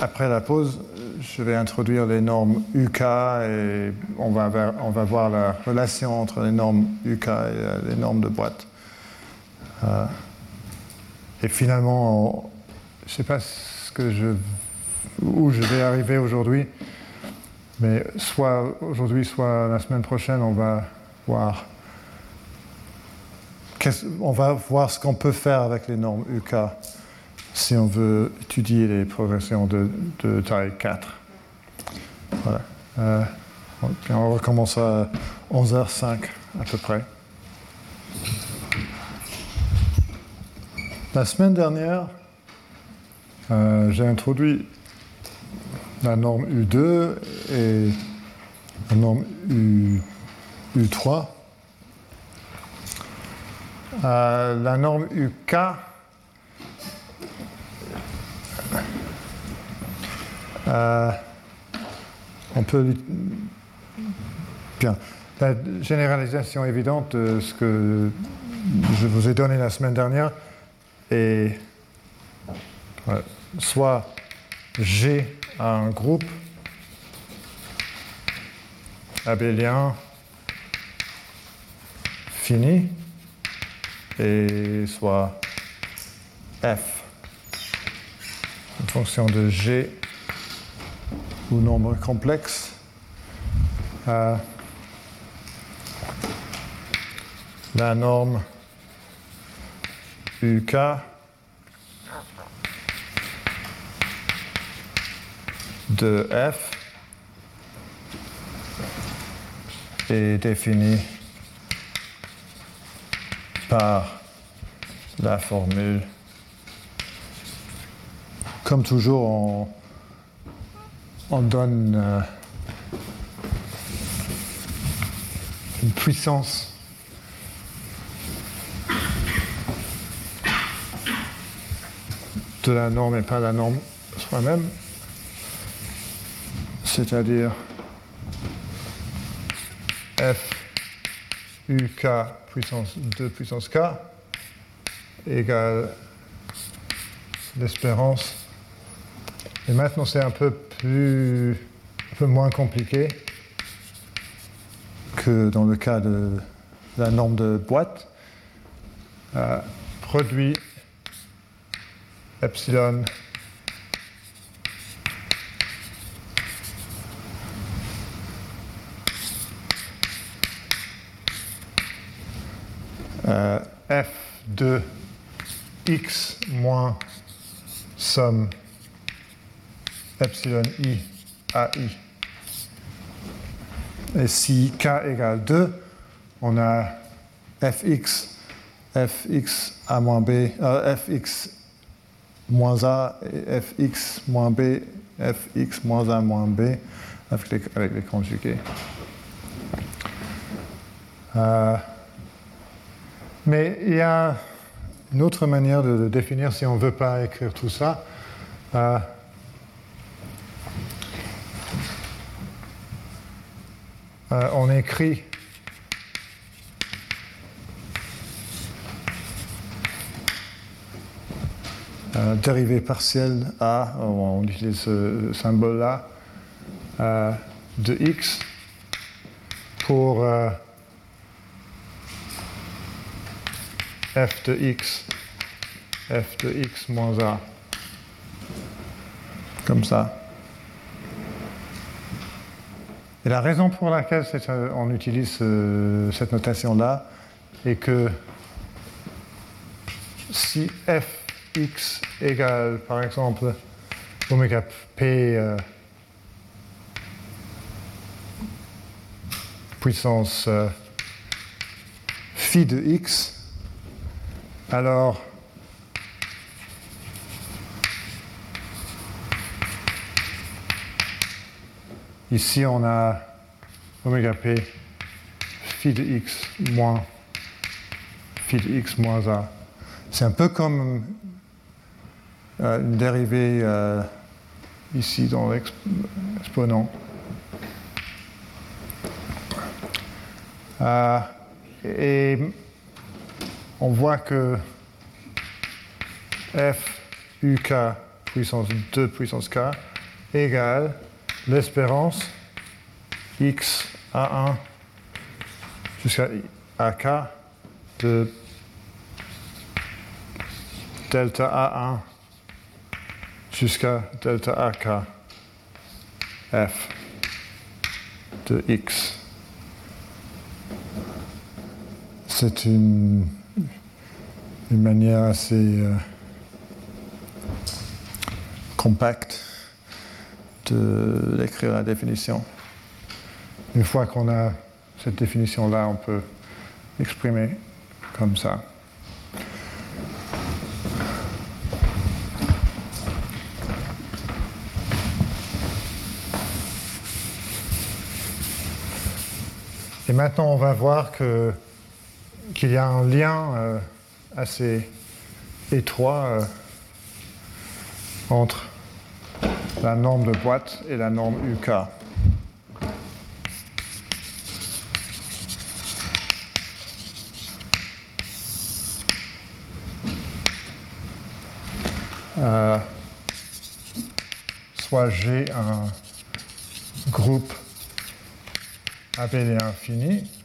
après la pause, je vais introduire les normes UK et on va, ver- on va voir la relation entre les normes UK et euh, les normes de boîte. Euh, et finalement, je ne sais pas ce que où je vais arriver aujourd'hui, mais soit aujourd'hui, soit la semaine prochaine, on va voir, on va voir ce qu'on peut faire avec les normes UK si on veut étudier les progressions de, taille 4. Voilà. Euh, on recommence à 11h05 à peu près. La semaine dernière, euh, j'ai introduit la norme U2 et la norme U, U3. Euh, la norme UK, euh, on peut. Bien. La généralisation évidente de ce que je vous ai donné la semaine dernière est soit G a un groupe abélien fini et soit F une fonction de G ou nombre complexe. Euh, la norme UK de F est définie par la formule. Comme toujours, on, on donne euh, une puissance de la norme et pas la norme soi-même, c'est-à-dire f uk puissance 2 puissance k égale l'espérance. Et maintenant c'est un peu plus, un peu moins compliqué que dans le cas de la norme de boîte. Euh, produit epsilon euh, f de x moins somme epsilon i à i. Et si k égale 2, on a fx, fx a moins b, euh, fx moins a et fx moins b, fx moins a moins b avec les, conjugués. Euh, mais il y a une autre manière de définir si on ne veut pas écrire tout ça. Euh, euh, on écrit euh, dérivée partielle A, on utilise ce symbole-là, euh, de x pour f de x, f de x moins a. Comme ça. Et la raison pour laquelle on utilise euh, cette notation-là est que si fx égale, par exemple, oméga p euh, puissance euh, phi de x, alors ici on a oméga p phi de x moins phi de x moins a. C'est un peu comme euh, une dérivée euh, ici dans l'exponent. Euh, et on voit que f uk puissance 2 puissance k égale l'espérance x A1 jusqu'à AK de delta A1 jusqu'à delta AK f de x. C'est une, une, manière assez euh, compacte d'écrire la définition. Une fois qu'on a cette définition-là, on peut exprimer comme ça. Et maintenant, on va voir qu'il y a un lien euh, assez étroit euh, entre la norme de boîte et la norme UK. Euh, soit j'ai un groupe appelé infini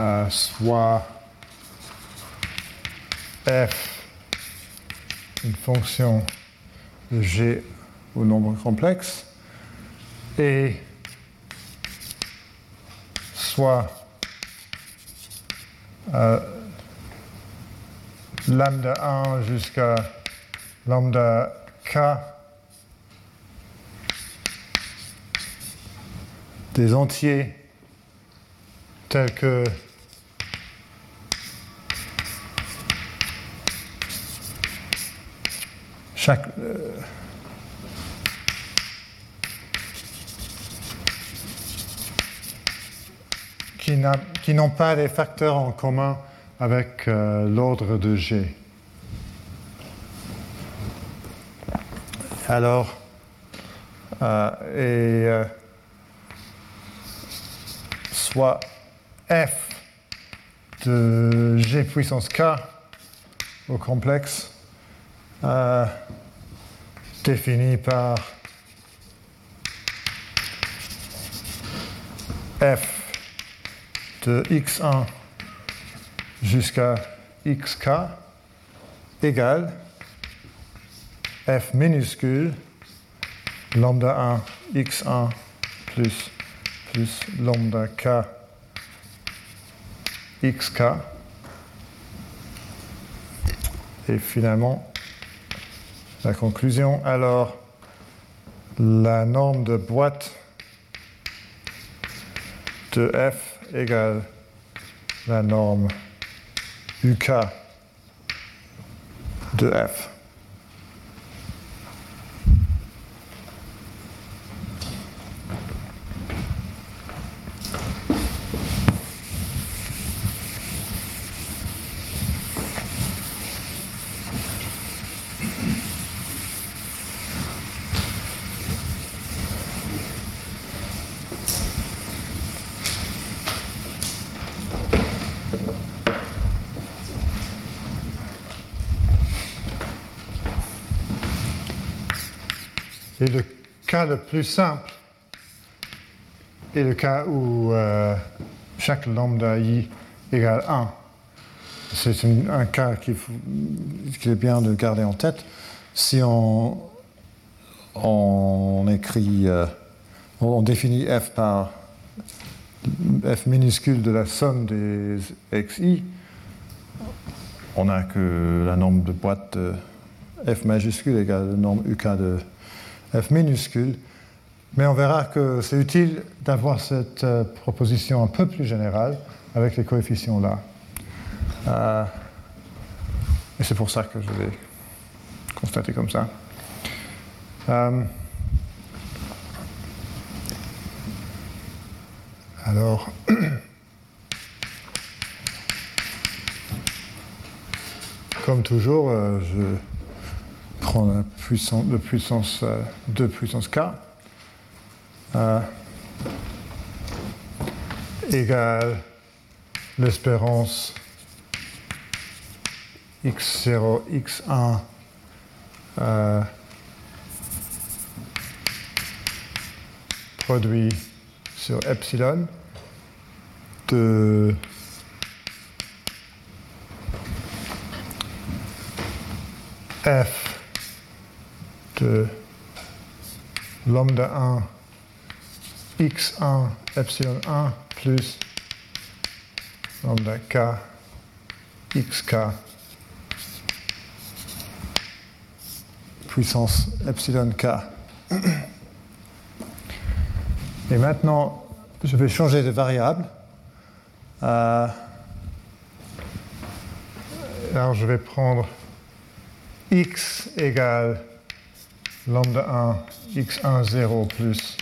euh, soit f une fonction de g au nombre complexe et soit euh, lambda 1 jusqu'à lambda k des entiers tels que euh, qui n'ont pas des facteurs en commun avec euh, l'ordre de G. Alors, euh, et soit f de G puissance K au complexe défini par f de x1 jusqu'à xk égale f minuscule lambda 1 x1 plus, plus lambda k xk et finalement la conclusion alors la norme de boîte de f égale la norme UK de F. Et le cas le plus simple est le cas où euh, chaque lambda i égale 1. C'est un cas qu'il est bien de garder en tête. Si on, on écrit, euh, on définit f par f minuscule de la somme des xi, on n'a que la norme de boîte de f majuscule égale la norme uk de f minuscule, mais on verra que c'est utile d'avoir cette euh, proposition un peu plus générale avec les coefficients là. Euh, et c'est pour ça que je vais constater comme ça. Euh, alors, comme toujours, je prendre la puissance, de puissance 2 euh, puissance k. Euh, égale l'espérance x0, x1 euh, produit sur epsilon de f de lambda 1 x1 epsilon 1 plus lambda k xk puissance epsilon k. Et maintenant, je vais changer de variable. Euh, alors, je vais prendre x égale lambda 1, x1, 0 plus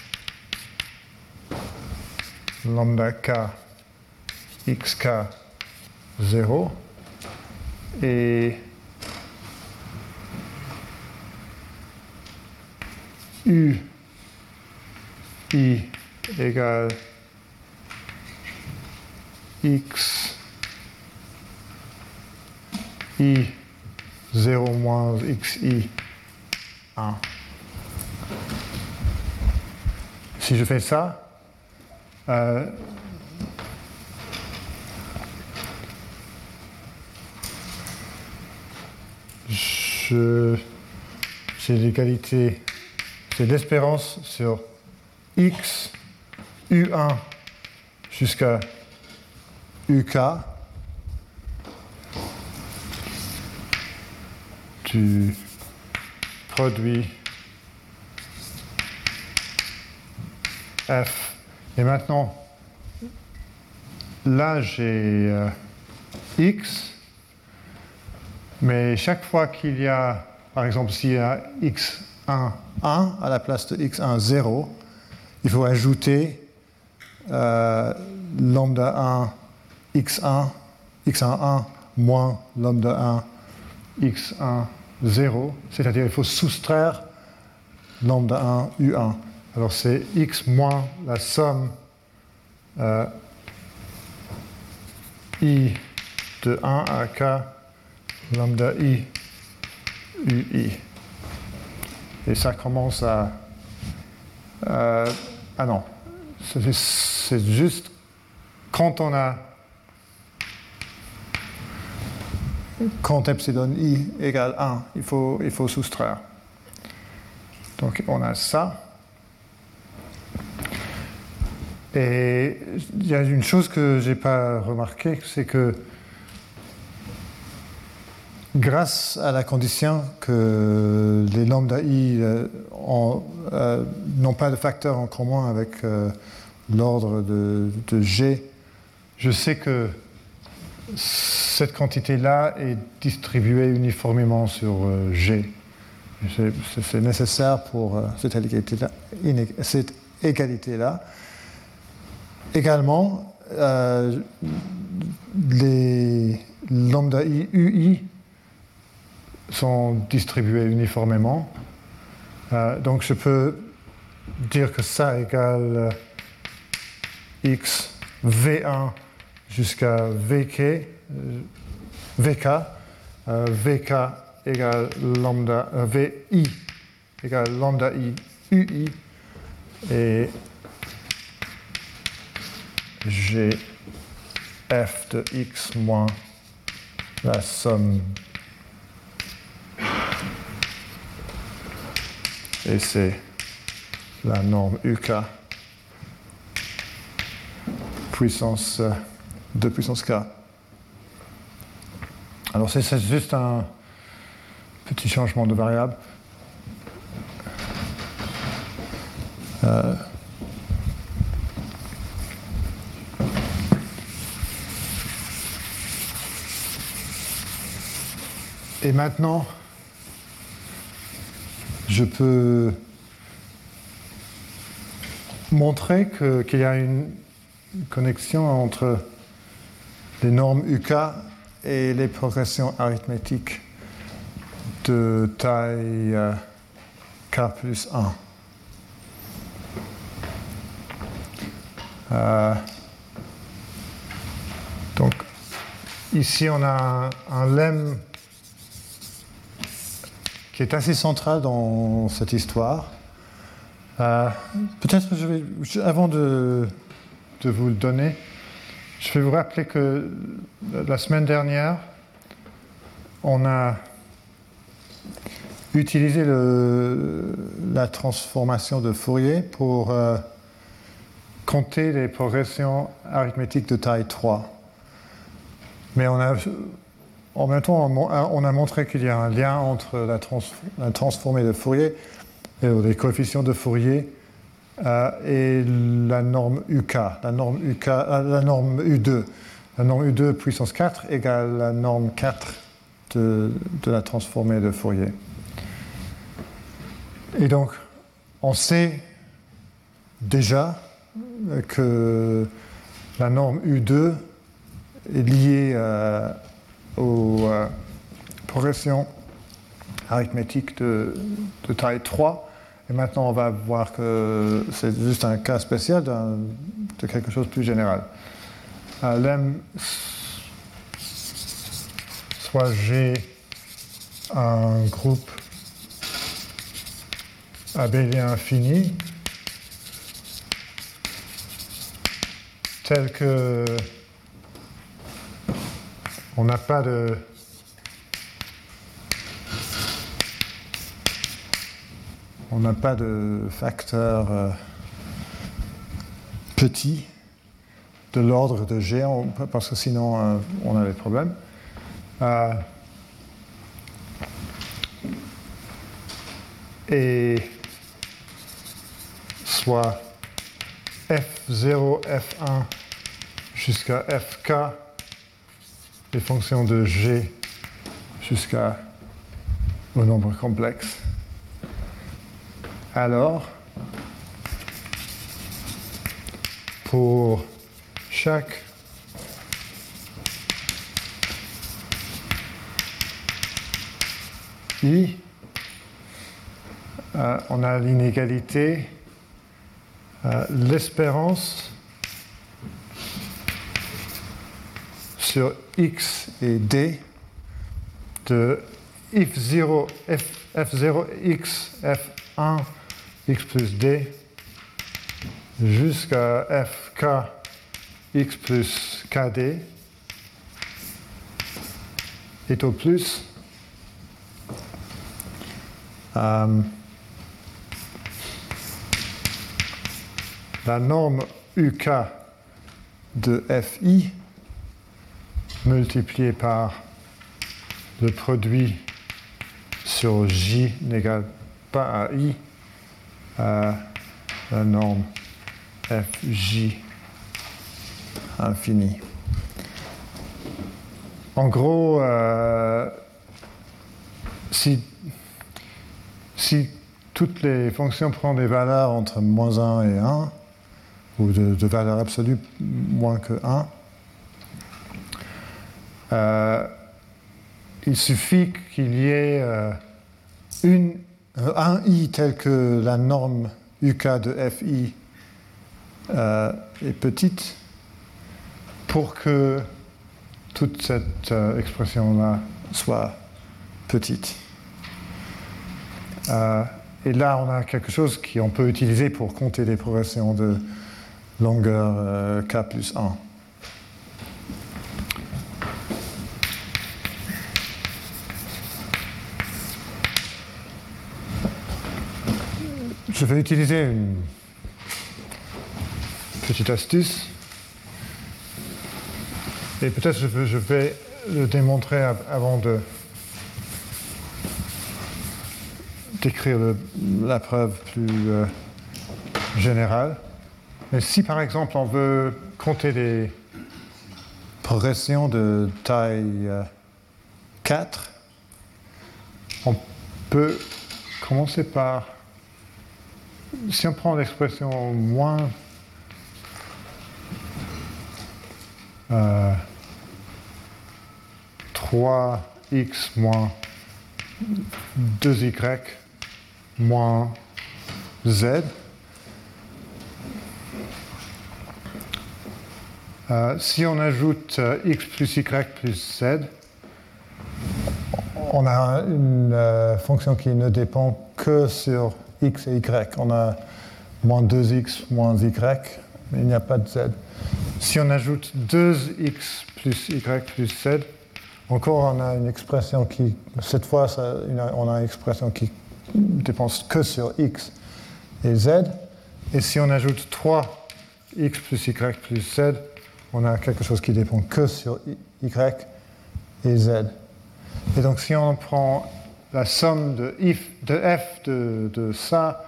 lambda k, xk, 0. Et u i égale x i 0 moins xi 1. Si je fais ça, euh, j'ai l'égalité, c'est l'espérance sur x u1 jusqu'à uk produit f. Et maintenant, là j'ai euh, x, mais chaque fois qu'il y a, par exemple, s'il y a x1, 1 à la place de x1, 0, il faut ajouter euh, lambda 1, x1, x1, 1 moins lambda 1, x1, 0, c'est-à-dire il faut soustraire lambda 1, u1. Alors c'est x moins la somme euh, i de 1 à k lambda i ui. Et ça commence à... Euh, ah non, c'est juste quand on a quand epsilon i égale 1, il faut, soustraire. Donc on a ça. Et il y a une chose que je n'ai pas remarqué, c'est que grâce à la condition que les lambda i euh, euh, n'ont pas de facteur en commun avec euh, l'ordre de, G, je sais que cette quantité-là est distribuée uniformément sur G. C'est nécessaire pour cette égalité-là. Cette égalité-là. Également, les lambda i ui sont distribués uniformément. Euh, donc je peux dire que ça égale euh, x v1 jusqu'à vk, euh, vk, vk égale lambda, vi égale lambda i ui et j'ai f de x moins la somme. Et c'est la norme UK puissance 2 puissance K. Alors c'est juste un petit changement de variable. Euh, et maintenant, je peux montrer qu'il y a une connexion entre les normes UK et les progressions arithmétiques de taille euh, K plus 1. Euh, donc, ici, on a un, lemme qui est assez central dans cette histoire. Euh, peut-être je vais, avant de, de, vous le donner, je vais vous rappeler que la semaine dernière, on a utilisé la transformation de Fourier pour euh, compter les progressions arithmétiques de taille 3. Mais on a en même temps, on a montré qu'il y a un lien entre la, transformée de Fourier, et les coefficients de Fourier, et la norme UK, la norme, UK, euh, la norme U2. La norme U2 puissance 4 égale la norme 4 de, la transformée de Fourier. Et donc, on sait déjà que la norme U2 est liée à aux euh, progressions arithmétiques de, taille 3. Et maintenant, on va voir que c'est juste un cas spécial de quelque chose de plus général. Euh, L'M soit G un groupe abélien infini tel que on n'a pas de... On n'a pas de facteur euh, petit de l'ordre de G, parce que sinon euh, on a des problèmes. Euh, et soit F0, F1 jusqu'à Fk les fonctions de G jusqu'au nombre complexe. Alors, pour chaque i, euh, on a l'inégalité, euh, l'espérance sur x et d de f0, f, 0 x f1 x plus d jusqu'à fk x plus kd est au plus euh, la norme uk de fi multiplié par le produit sur J n'égale pas à I, à la norme FJ infini. En gros, euh, si, toutes les fonctions prennent des valeurs entre moins 1 et 1, ou de, de valeur absolue moins que 1, euh, il suffit qu'il y ait euh, une, euh, un i tel que la norme UK de FI est petite pour que toute cette expression-là soit petite. et là, on a quelque chose qu'on peut utiliser pour compter les progressions de longueur k plus 1. Je vais utiliser une petite astuce. Et peut-être je, vais le démontrer avant de décrire la preuve plus euh, générale. Mais si par exemple on veut compter les progressions de taille 4, euh, on peut commencer par si on prend l'expression moins euh, 3x moins 2y moins z, euh, si on ajoute euh, x plus y plus z, on a une euh, fonction qui ne dépend que sur x et y. On a moins 2x moins y, mais il n'y a pas de z. Si on ajoute 2x plus y plus z, encore on a une expression qui, cette fois, on a une expression qui dépend que sur x et z. Et si on ajoute 3x plus y plus z, on a quelque chose qui dépend que sur y et z. Et donc si on prend la somme de, de f de, ça,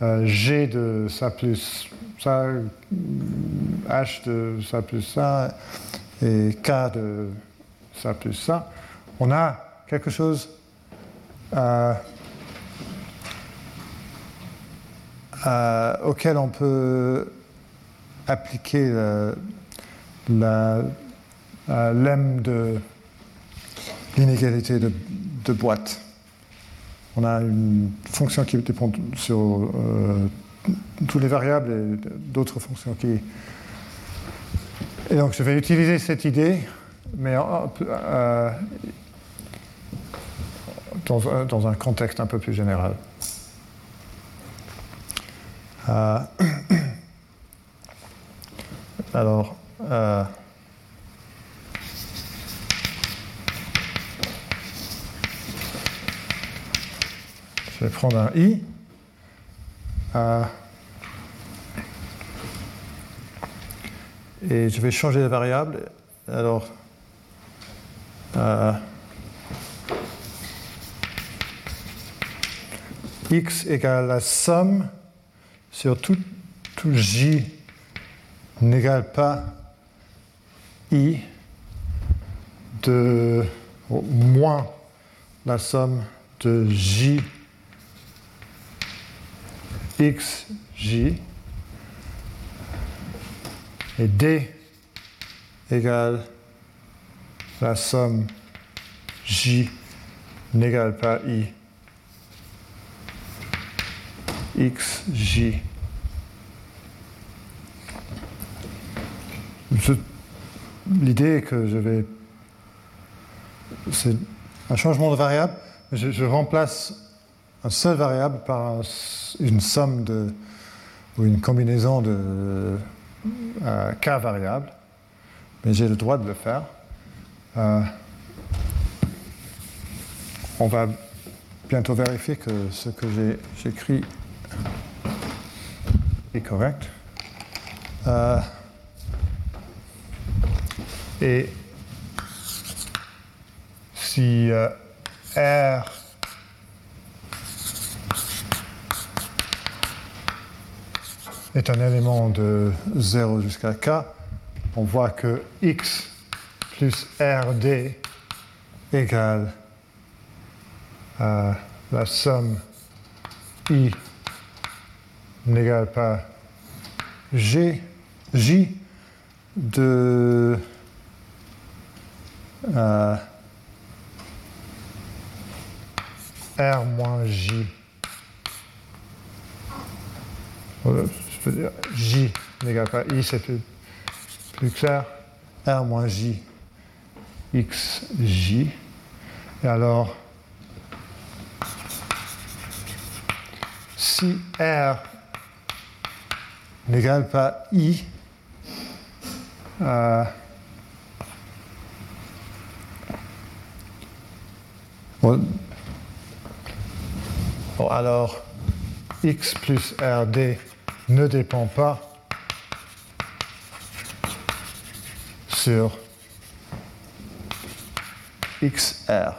euh, g de ça plus ça, h de ça plus ça, et k de ça plus ça, on a quelque chose euh, euh, auquel on peut appliquer la, de l'inégalité de, boîte. On a une fonction qui dépend sur euh, toutes les variables et d'autres fonctions qui. Et donc je vais utiliser cette idée, mais euh, dans, dans, un contexte un peu plus général. Euh, alors, je vais prendre un i. Euh, et je vais changer la variable. Alors, x égale la somme sur tout, j n'égale pas i de moins la somme de j xj et d égale la somme j n'égale pas i xj L'idée est que je vais. C'est un changement de variable. Je, remplace un seul variable par une somme de. ou une combinaison de euh, k variables. Mais j'ai le droit de le faire. Euh, on va bientôt vérifier que ce que j'ai écrit est correct. Euh, et si R est un élément de 0 jusqu'à k, on voit que x plus rd égale à la somme i n'égale pas g, j de euh, R moins J. J n'égale pas I, c'est plus, clair. R moins J, XJ. Et alors, si R n'égale pas I, euh, Bon. alors, x plus rd ne dépend pas sur xr.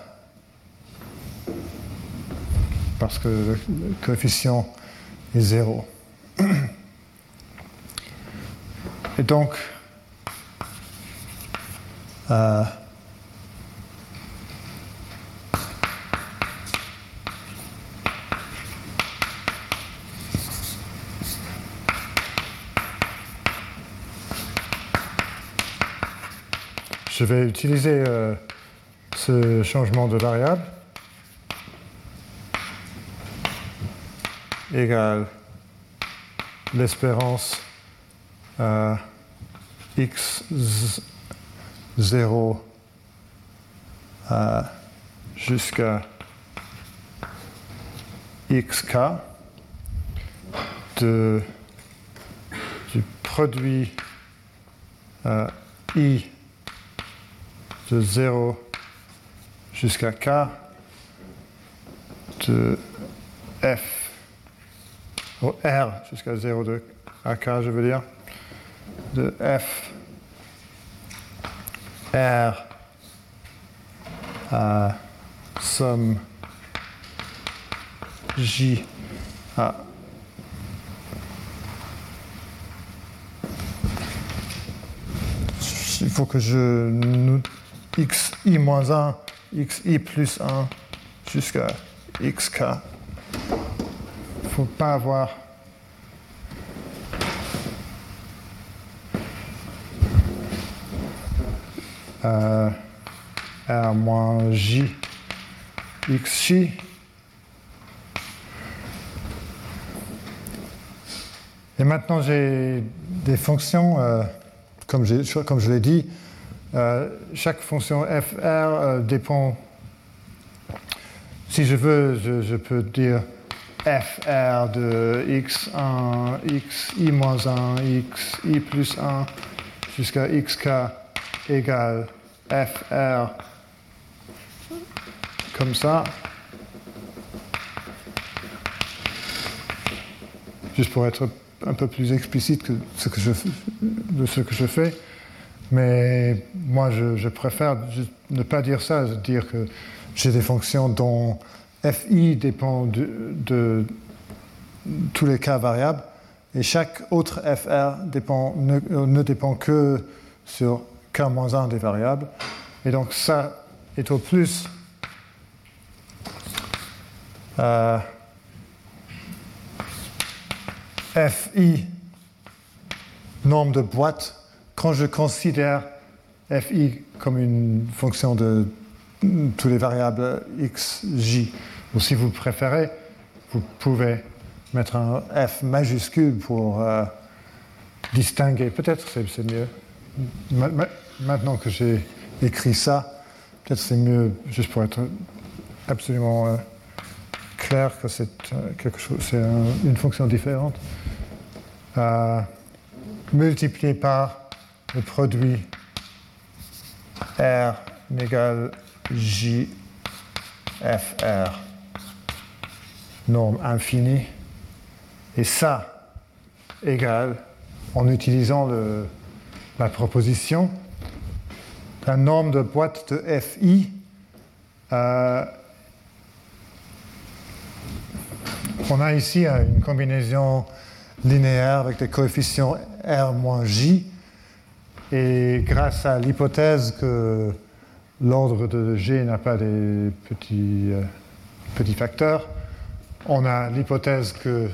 Parce que le coefficient est zéro. Et donc, euh, Je vais utiliser euh, ce changement de variable. Égale l'espérance à x0 à jusqu'à xk de, du produit euh, i de 0 jusqu'à k de f, ou r jusqu'à 0 de à k, je veux dire, de f. R à somme j à il faut que je note xi moins 1, xi plus 1 jusqu'à xk. Il ne faut pas avoir euh, r moins j xj et maintenant j'ai des fonctions euh, comme, comme, je l'ai dit euh, chaque fonction fr euh, dépend si je veux je, peux dire fr de x1 xi moins 1 xi plus 1 jusqu'à xk égale fr comme ça. Juste pour être un peu plus explicite de ce que je fais. Mais moi, je, préfère ne pas dire ça, dire que j'ai des fonctions dont fi dépend de, de, tous les cas variables et chaque autre fr ne, ne dépend que sur k-1 des variables. Et donc ça est au plus euh, FI, nombre de boîtes, quand je considère FI comme une fonction de tous les variables x, j, ou si vous préférez, vous pouvez mettre un F majuscule pour euh, distinguer, peut-être c'est mieux. Maintenant que j'ai écrit ça, peut-être c'est mieux, juste pour être absolument euh, clair que c'est euh, une fonction différente, euh, multiplié par le produit R égale J FR, norme infinie, et ça égale, en utilisant le, la proposition, un nombre de boîtes de FI euh, on a ici une combinaison linéaire avec des coefficients R moins J. Et grâce à l'hypothèse que l'ordre de G n'a pas des petits, euh, petits facteurs, on a l'hypothèse que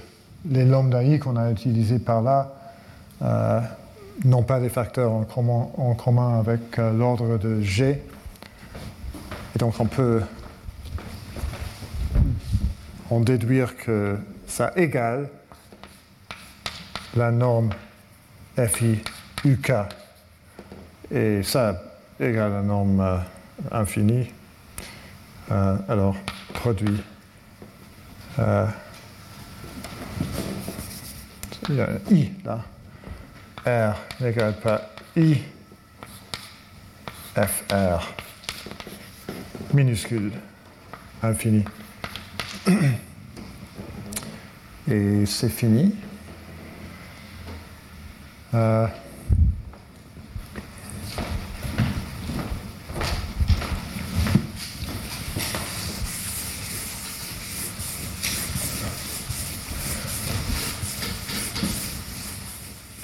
les lambda i qu'on a utilisés par là euh, n'ont pas des facteurs en commun, avec euh, l'ordre de G. Et donc on peut en déduire que ça égale la norme FI UK et ça égale la norme euh, infinie. Euh, alors, produit. Euh, il y a un I là. R n'égale pas I FR minuscule infini. Et c'est fini.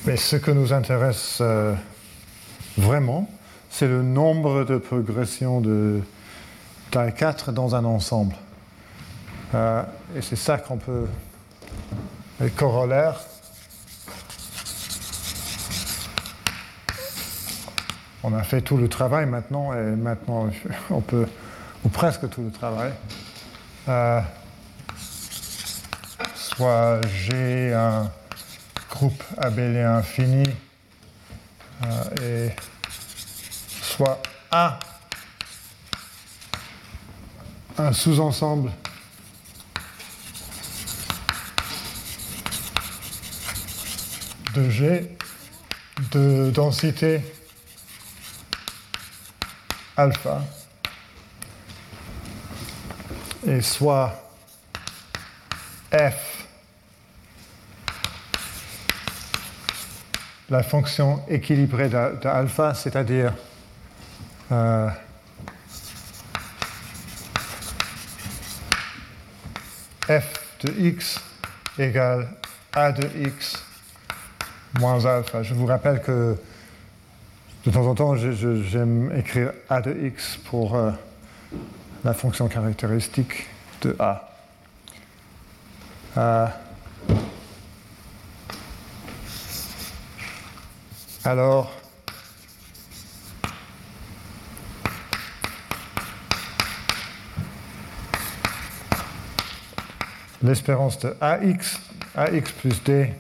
Mais ce que nous intéresse euh, vraiment, c'est le nombre de progressions de taille 4 dans un ensemble. Euh, et c'est ça qu'on peut. Les corollaires. On a fait tout le travail maintenant, et maintenant on peut, ou presque tout le travail. Euh, soit j'ai un groupe abélien infini, euh, et soit A un sous-ensemble. De G de densité alpha et soit f la fonction équilibrée d'alpha, c'est-à-dire euh, f de x égale a de x moins alpha. Je vous rappelle que de temps en temps, j'aime écrire a de x pour euh, la fonction caractéristique de a. Euh, alors, l'espérance de ax, ax plus d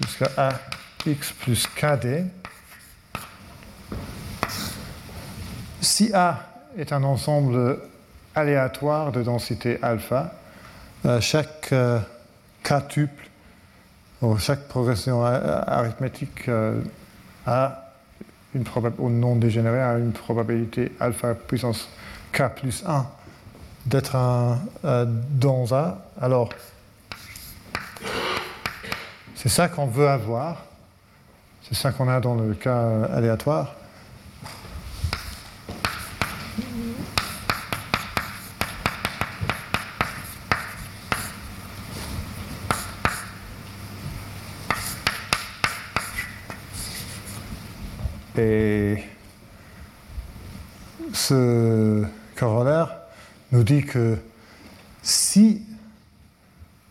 jusqu'à ax plus kd. Si A est un ensemble aléatoire de densité alpha, euh, chaque euh, k chaque progression arithmétique euh, a une probabilité, non dégénéré, a une probabilité alpha puissance k plus 1 d'être un dans A. Alors, c'est ça qu'on veut avoir. C'est ça qu'on a dans le cas aléatoire. Et ce corollaire nous dit que si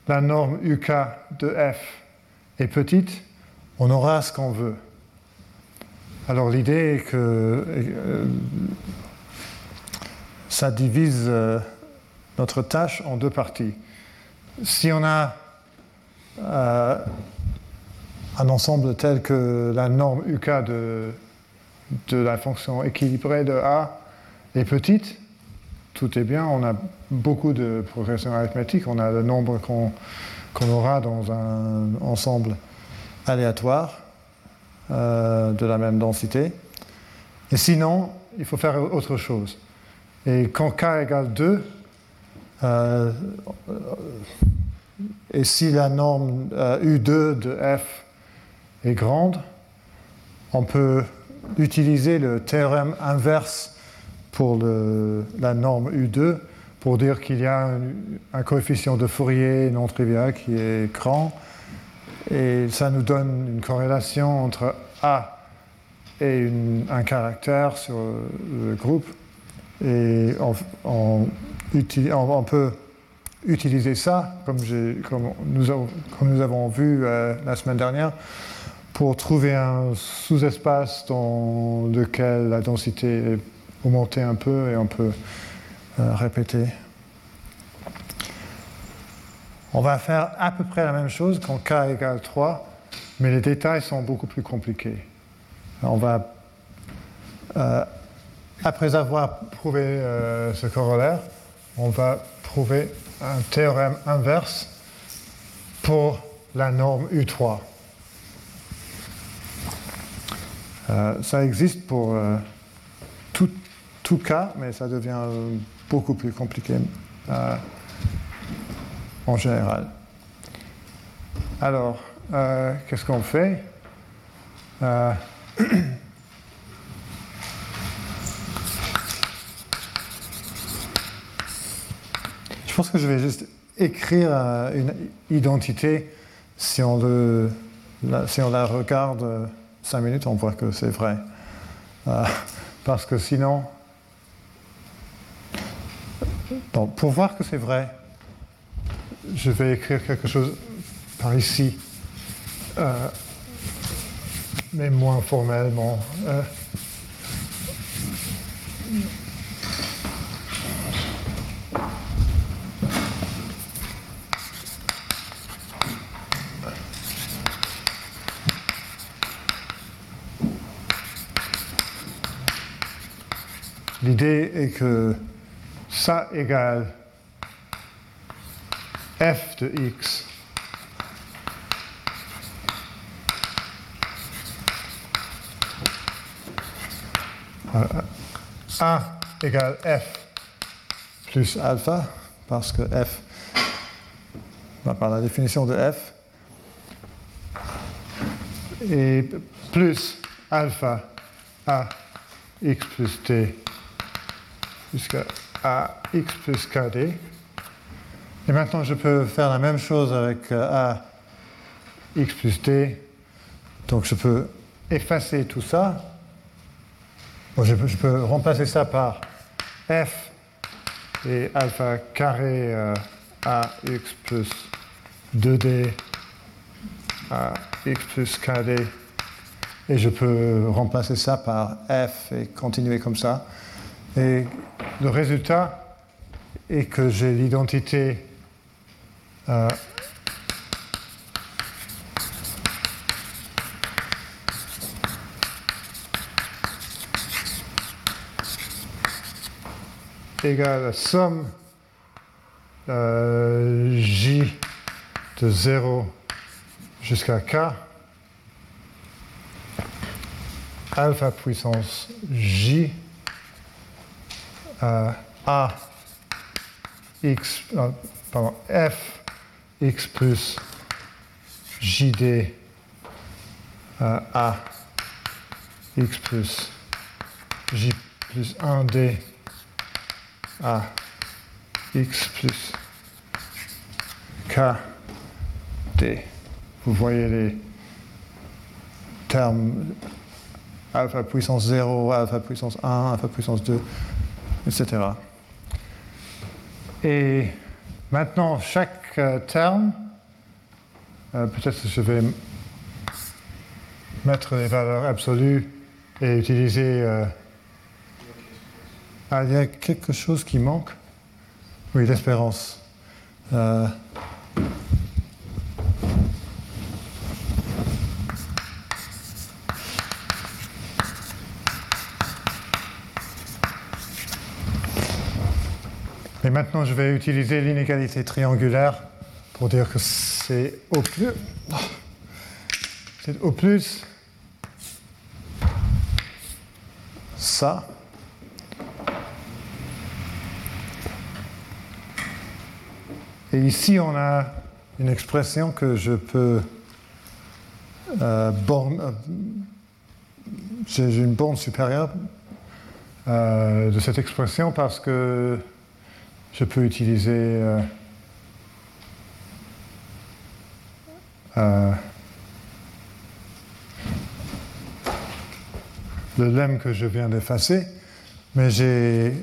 la norme UK de f est petite, on aura ce qu'on veut. Alors l'idée est que euh, ça divise euh, notre tâche en deux parties. Si on a euh, un ensemble tel que la norme UK de, de la fonction équilibrée de A est petite, tout est bien, on a beaucoup de progression arithmétique, on a le nombre qu'on qu'on aura dans un ensemble aléatoire euh, de la même densité. Et sinon, il faut faire autre chose. Et quand k égale 2, euh, et si la norme U2 euh, de f est grande, on peut utiliser le théorème inverse pour la norme U2 pour dire qu'il y a un, coefficient de Fourier non trivial qui est grand. Et ça nous donne une corrélation entre A et un caractère sur le groupe. Et on, peut utiliser ça, comme, nous, avons, vu euh, la semaine dernière, pour trouver un sous-espace dans lequel la densité est augmentée un peu et on peut euh, répéter. On va faire à peu près la même chose quand k égale 3, mais les détails sont beaucoup plus compliqués. On va, euh, après avoir prouvé euh, ce corollaire, on va prouver un théorème inverse pour la norme U3. Ça existe pour tout, tout, cas, mais ça devient beaucoup plus compliqué euh, en général. Alors, euh, qu'est-ce qu'on fait? Euh, Je pense que je vais juste écrire une identité. Si on la regarde cinq minutes, on voit que c'est vrai. parce que sinon, pour voir que c'est vrai, je vais écrire quelque chose par ici, euh, mais moins formellement. Euh. L'idée est que ça égale f de x A égale F plus alpha, parce que F, par la définition de F, et plus alpha A x plus t jusqu'à A x plus kd. Et maintenant, je peux faire la même chose avec euh, A x plus t. Donc, je peux effacer tout ça je, peux, remplacer ça par f et alpha carré euh, ax plus 2d ax plus kd. Et je peux remplacer ça par f et continuer comme ça. Et le résultat est que j'ai l'identité euh, égale à somme euh, j de 0 jusqu'à k alpha puissance j a x euh, pardon, f x plus jd a x plus j plus 1d a x plus k d. Vous voyez les termes alpha puissance 0, alpha puissance 1, alpha puissance 2, etc. Et maintenant, chaque euh, terme, euh, peut-être que je vais mettre les valeurs absolues et utiliser euh, ah, il y a quelque chose qui manque Oui, l'espérance. Maintenant, je vais utiliser l'inégalité triangulaire pour dire que c'est au plus. C'est au plus ça Et ici, on a une expression que je peux euh, borne, euh, j'ai une borne supérieure euh, de cette expression parce que je peux utiliser le lemme que je viens d'effacer, mais j'ai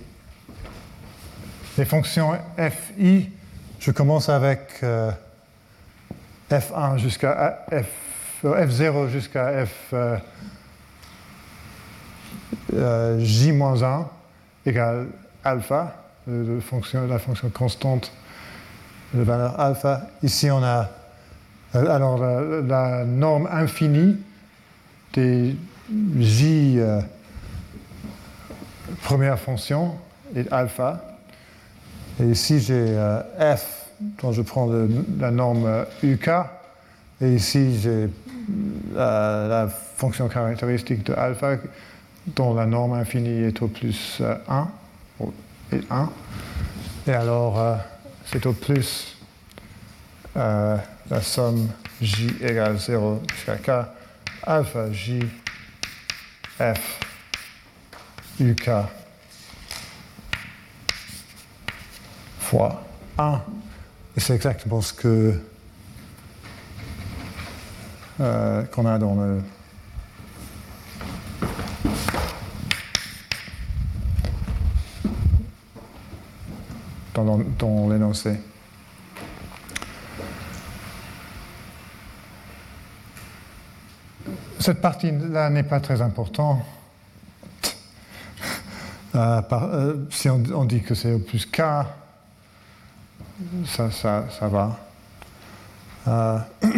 les fonctions fi je commence avec euh, F1 jusqu'à F, F0 jusqu'à F euh, euh, J-1 égale alpha, de fonction, la fonction constante de valeur alpha. Ici, on a alors la, norme infinie des J première fonction alpha. Et ici, j'ai euh, f dont je prends la norme uk. Et ici, j'ai euh, la fonction caractéristique de alpha dont la norme infinie est au plus 1. Euh, et 1. Et alors, c'est au plus la somme j égale 0 jusqu'à k alpha j f uk fois 1. Et c'est exactement ce que euh, qu'on a dans le dans, l'énoncé. Cette partie-là n'est pas très importante. Euh, euh, si on, dit que c'est au plus k, ça, ça, ça va. Euh,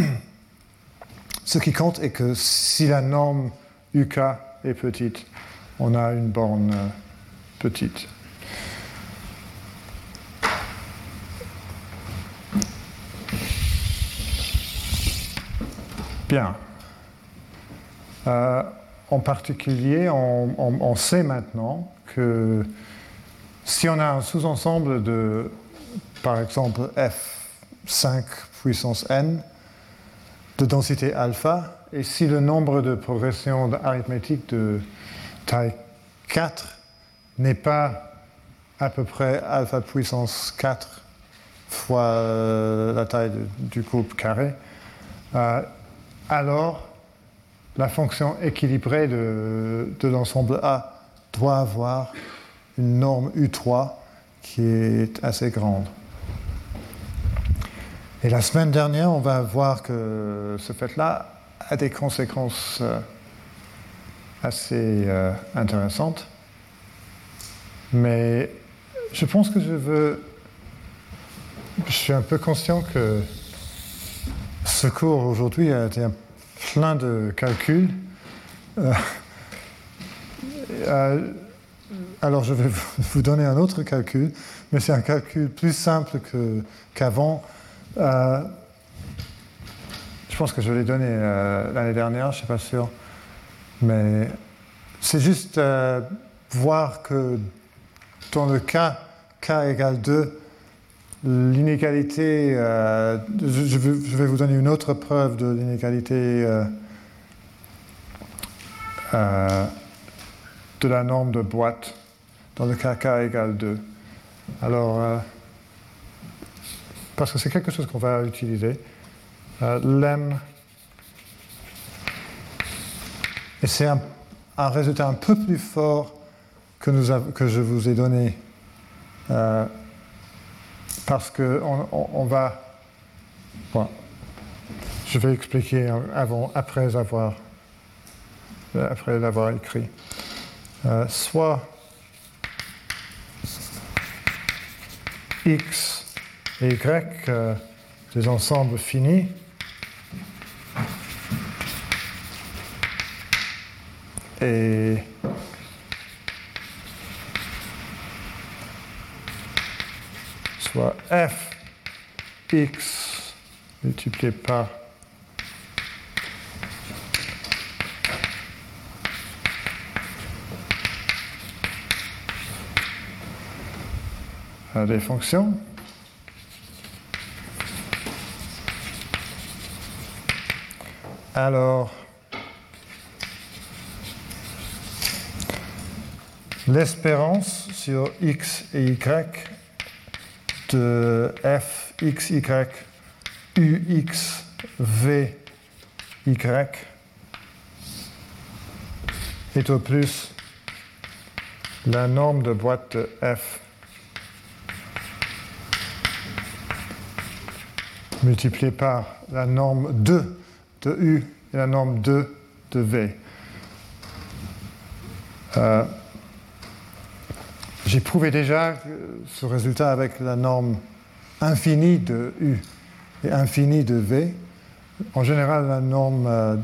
ce qui compte est que si la norme UK est petite, on a une borne petite. Bien. Euh, en particulier, on, sait maintenant que si on a un sous-ensemble de, par exemple, F5 puissance n de densité alpha, et si le nombre de progressions arithmétiques de taille 4 n'est pas à peu près alpha puissance 4 fois euh, la taille du groupe carré, euh, alors la fonction équilibrée de, l'ensemble A doit avoir une norme U3 qui est assez grande. Et la semaine dernière, on va voir que ce fait-là a des conséquences euh, assez euh, intéressantes. Mais je pense que je veux... Je suis un peu conscient que ce cours aujourd'hui a été plein de calculs. Euh, euh, alors je vais vous donner un autre calcul, mais c'est un calcul plus simple qu'avant. Euh, je pense que je l'ai donné l'année dernière, je ne suis pas sûr. Mais c'est juste voir que dans le cas k égale 2, L'inégalité, euh, je, vais vous donner une autre preuve de l'inégalité euh, euh, de la norme de boîte dans le cas k égale 2. Alors, parce que c'est quelque chose qu'on va utiliser, lem, et c'est un, résultat un peu plus fort que, je vous ai donné parce qu'on on, va. je vais expliquer avant, après avoir, après l'avoir écrit. Euh, soit x et y, euh, des ensembles finis, et soit f x multiplié par des fonctions. Alors, l'espérance sur x et y de f, x, y, u, x, v, y est au plus la norme de boîte de f multipliée par la norme 2 de u et la norme 2 de v. Euh, j'ai prouvé déjà ce résultat avec la norme infinie de U et infinie de V. En général, la norme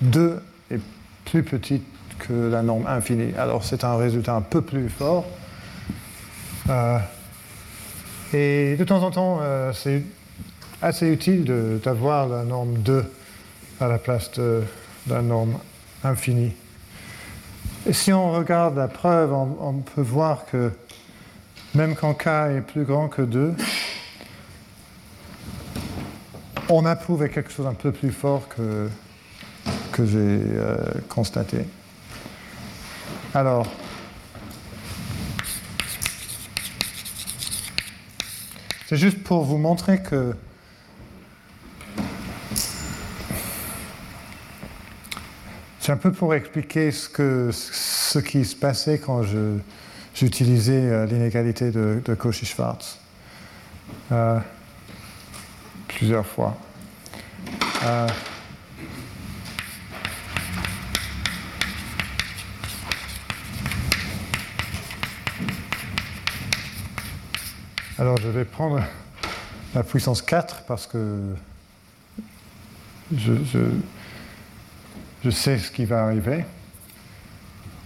2 euh, est plus petite que la norme infinie. Alors c'est un résultat un peu plus fort. Euh, et de temps en temps, euh, c'est assez utile d'avoir la norme 2 à la place de la norme infinie. Et si on regarde la preuve, on, peut voir que même quand k est plus grand que 2, on a prouvé quelque chose un peu plus fort que, que j'ai euh, constaté. Alors, c'est juste pour vous montrer que C'est un peu pour expliquer ce, que, ce qui se passait quand j'utilisais euh, l'inégalité de, Cauchy-Schwarz. Euh, plusieurs fois. Euh, alors je vais prendre la puissance 4 parce que je je sais ce qui va arriver.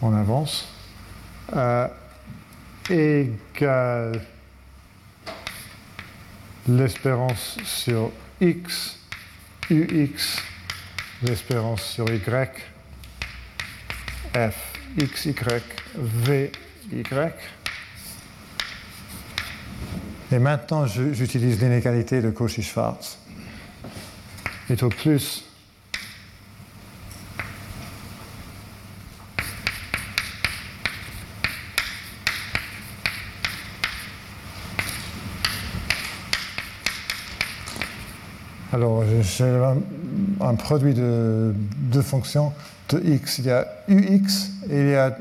On avance. Euh, égale l'espérance sur x, ux l'espérance sur y, f, x, y, v, y. Et maintenant, j'utilise l'inégalité de Cauchy-Schwarz. Et au plus Alors, j'ai un, produit de deux fonctions de x. Il y a ux et il y a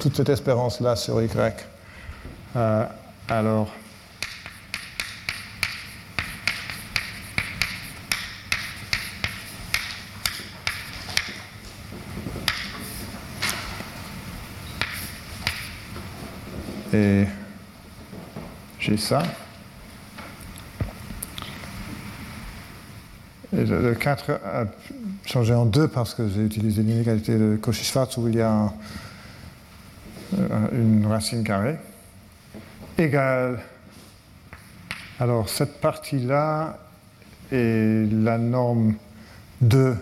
toute cette espérance-là sur y. Euh, alors, et j'ai ça. Le 4 a changé en 2 parce que j'ai utilisé l'inégalité de Cauchy-Schwarz où il y a une racine carrée égale. Alors cette partie-là est la norme 2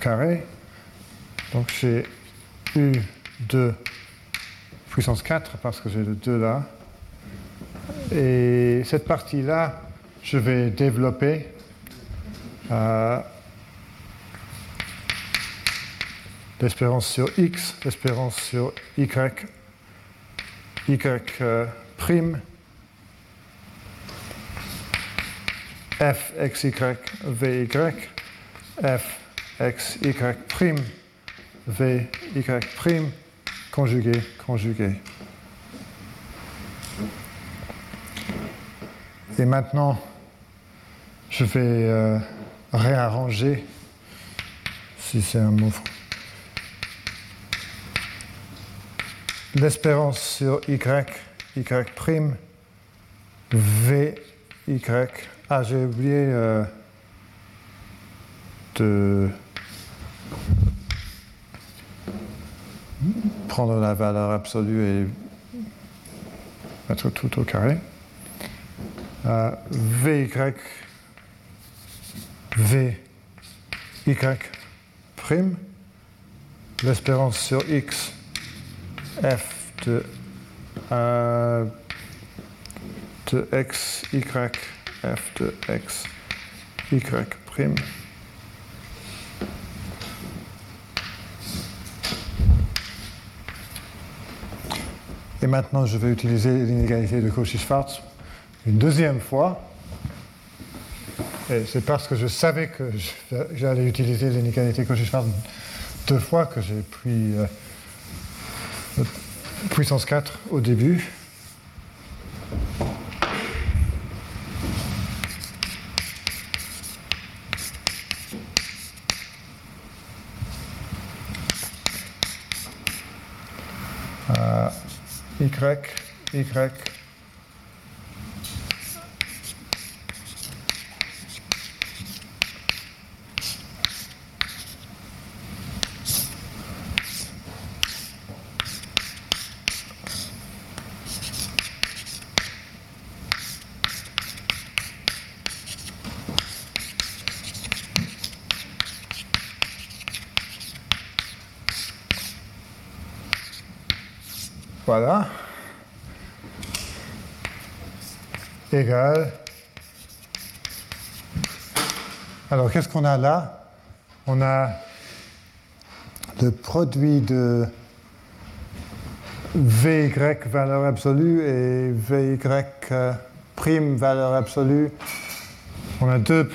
carré. Donc j'ai U2 puissance 4 parce que j'ai le 2 là. Et cette partie-là, je vais développer euh, l'espérance sur x, l'espérance sur y, y euh, prime, f x y v y, f x y prime, v y prime, conjugué, conjugué. Et maintenant, je vais euh, réarranger, si c'est un mot. L'espérance sur y, y prime, v, y. Ah, j'ai oublié euh, de prendre la valeur absolue et mettre tout au carré. Euh, v, y V, Y prime, l'espérance sur X, F de, de X, Y, F de X, Y prime. Et maintenant, je vais utiliser l'inégalité de Cauchy-Schwarz une deuxième fois c'est parce que je savais que j'allais utiliser l'inégalité Cauchy-Schwarz deux fois que j'ai pris euh, puissance 4 au début. Euh, y, Y, Voilà. Alors, qu'est-ce qu'on a là? On a le produit de VY valeur absolue et VY euh, prime valeur absolue. On a deux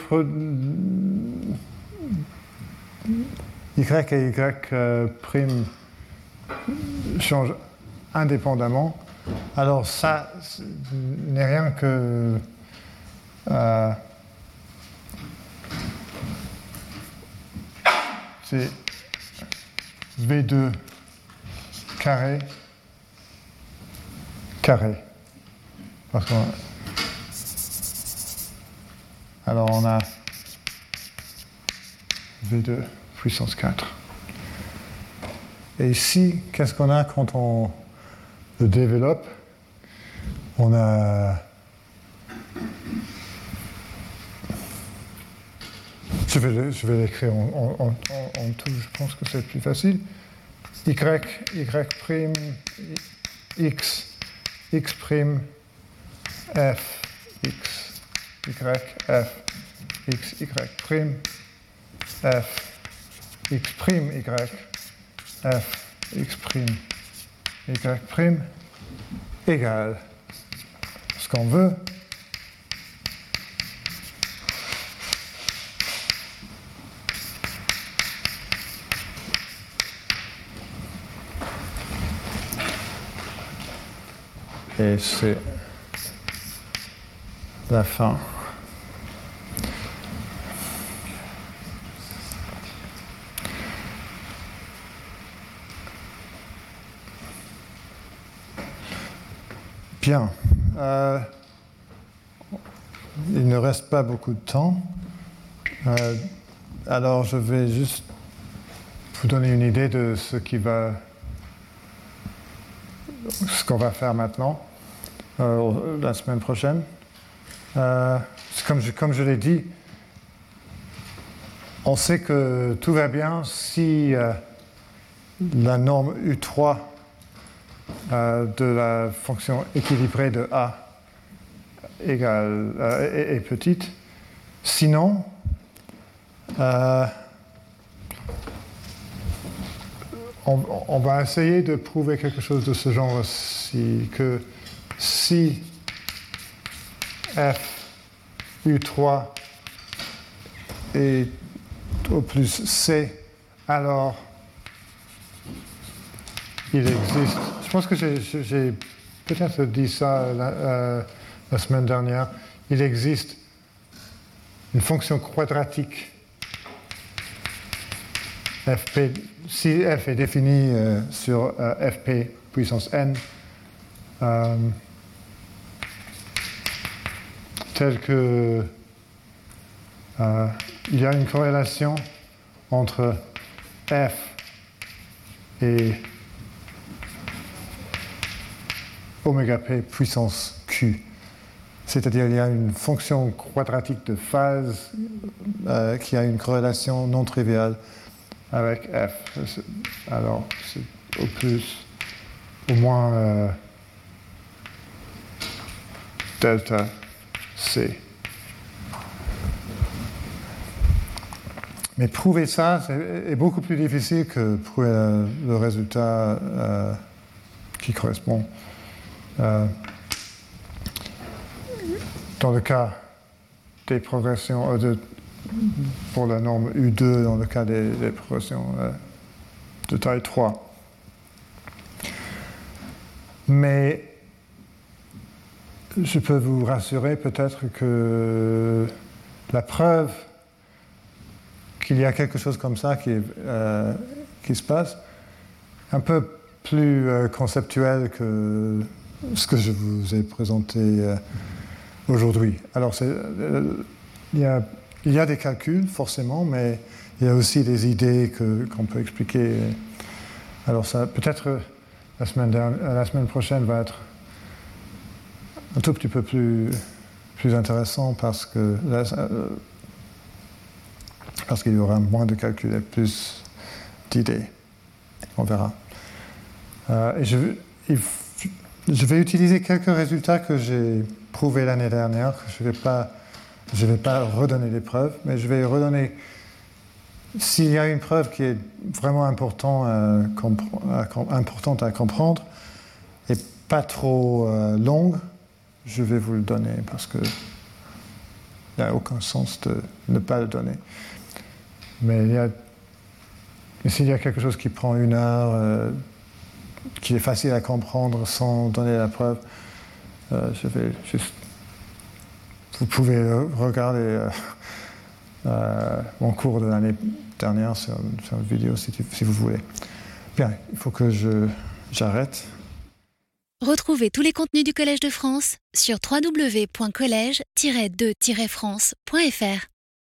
Y et Y euh, prime changent indépendamment. Alors ça n'est rien que euh, c'est V2 carré carré. Parce alors on a V2 puissance 4. Et ici, qu'est-ce qu'on a quand on le développe? On a. je vais, je vais l'écrire en, en, en, tout, je pense que c'est plus facile. Y, Y prime, X, X prime, F, X, Y, F, X, Y prime, F, X prime, Y, F, X prime, Y prime, égale qu'on veut et c'est la fin. Bien. Euh, il ne reste pas beaucoup de temps. Euh, alors je vais juste vous donner une idée de ce qu'on va faire maintenant, euh, la semaine prochaine. Comme je, comme je l'ai dit, on sait que tout va bien si la norme U3 de la fonction équilibrée de A égale, est, est, petite. Sinon, on, va essayer de prouver quelque chose de ce genre ci que si f u3 est au plus c, alors il existe. Je pense que j'ai peut-être dit ça la, euh, la semaine dernière. Il existe une fonction quadratique si f est défini euh, sur euh, fp puissance n, tel que il y a une corrélation entre f et oméga p puissance q. C'est-à-dire il y a une fonction quadratique de phase qui a une corrélation non triviale avec f. Alors, c'est au plus, au moins euh, delta c. Mais prouver ça est beaucoup plus difficile que prouver le résultat euh, qui correspond. Euh, dans le cas des progressions, de, pour la norme U2 dans le cas des, progressions euh, de taille 3. Mais je peux vous rassurer peut-être que la preuve qu'il y a quelque chose comme ça qui, euh, se passe, un peu plus conceptuel que ce que je vous ai présenté aujourd'hui. Alors, il y a il y a des calculs, forcément, mais il y a aussi des idées qu'on peut expliquer. Alors, peut-être la semaine, la semaine prochaine va être un tout petit peu plus, plus intéressant parce que parce qu'il y aura moins de calculs et plus d'idées. On verra. Euh, et je, je vais utiliser quelques résultats que j'ai prouvés l'année dernière. Je ne vais pas vais pas redonner les preuves, mais je vais redonner. S'il y a une preuve qui est vraiment important, euh, importante à comprendre et pas trop euh, longue, je vais vous le donner parce que il n'y a aucun sens de ne pas le donner. Mais s'il y a quelque chose qui prend une heure, euh, qui est facile à comprendre sans donner la preuve, je vais juste vous pouvez euh, regarder euh, euh, mon cours de l'année dernière sur, une vidéo si, vous voulez. Bien, il faut que j'arrête. Retrouvez tous les contenus du Collège de France sur www.colège-2-france.fr.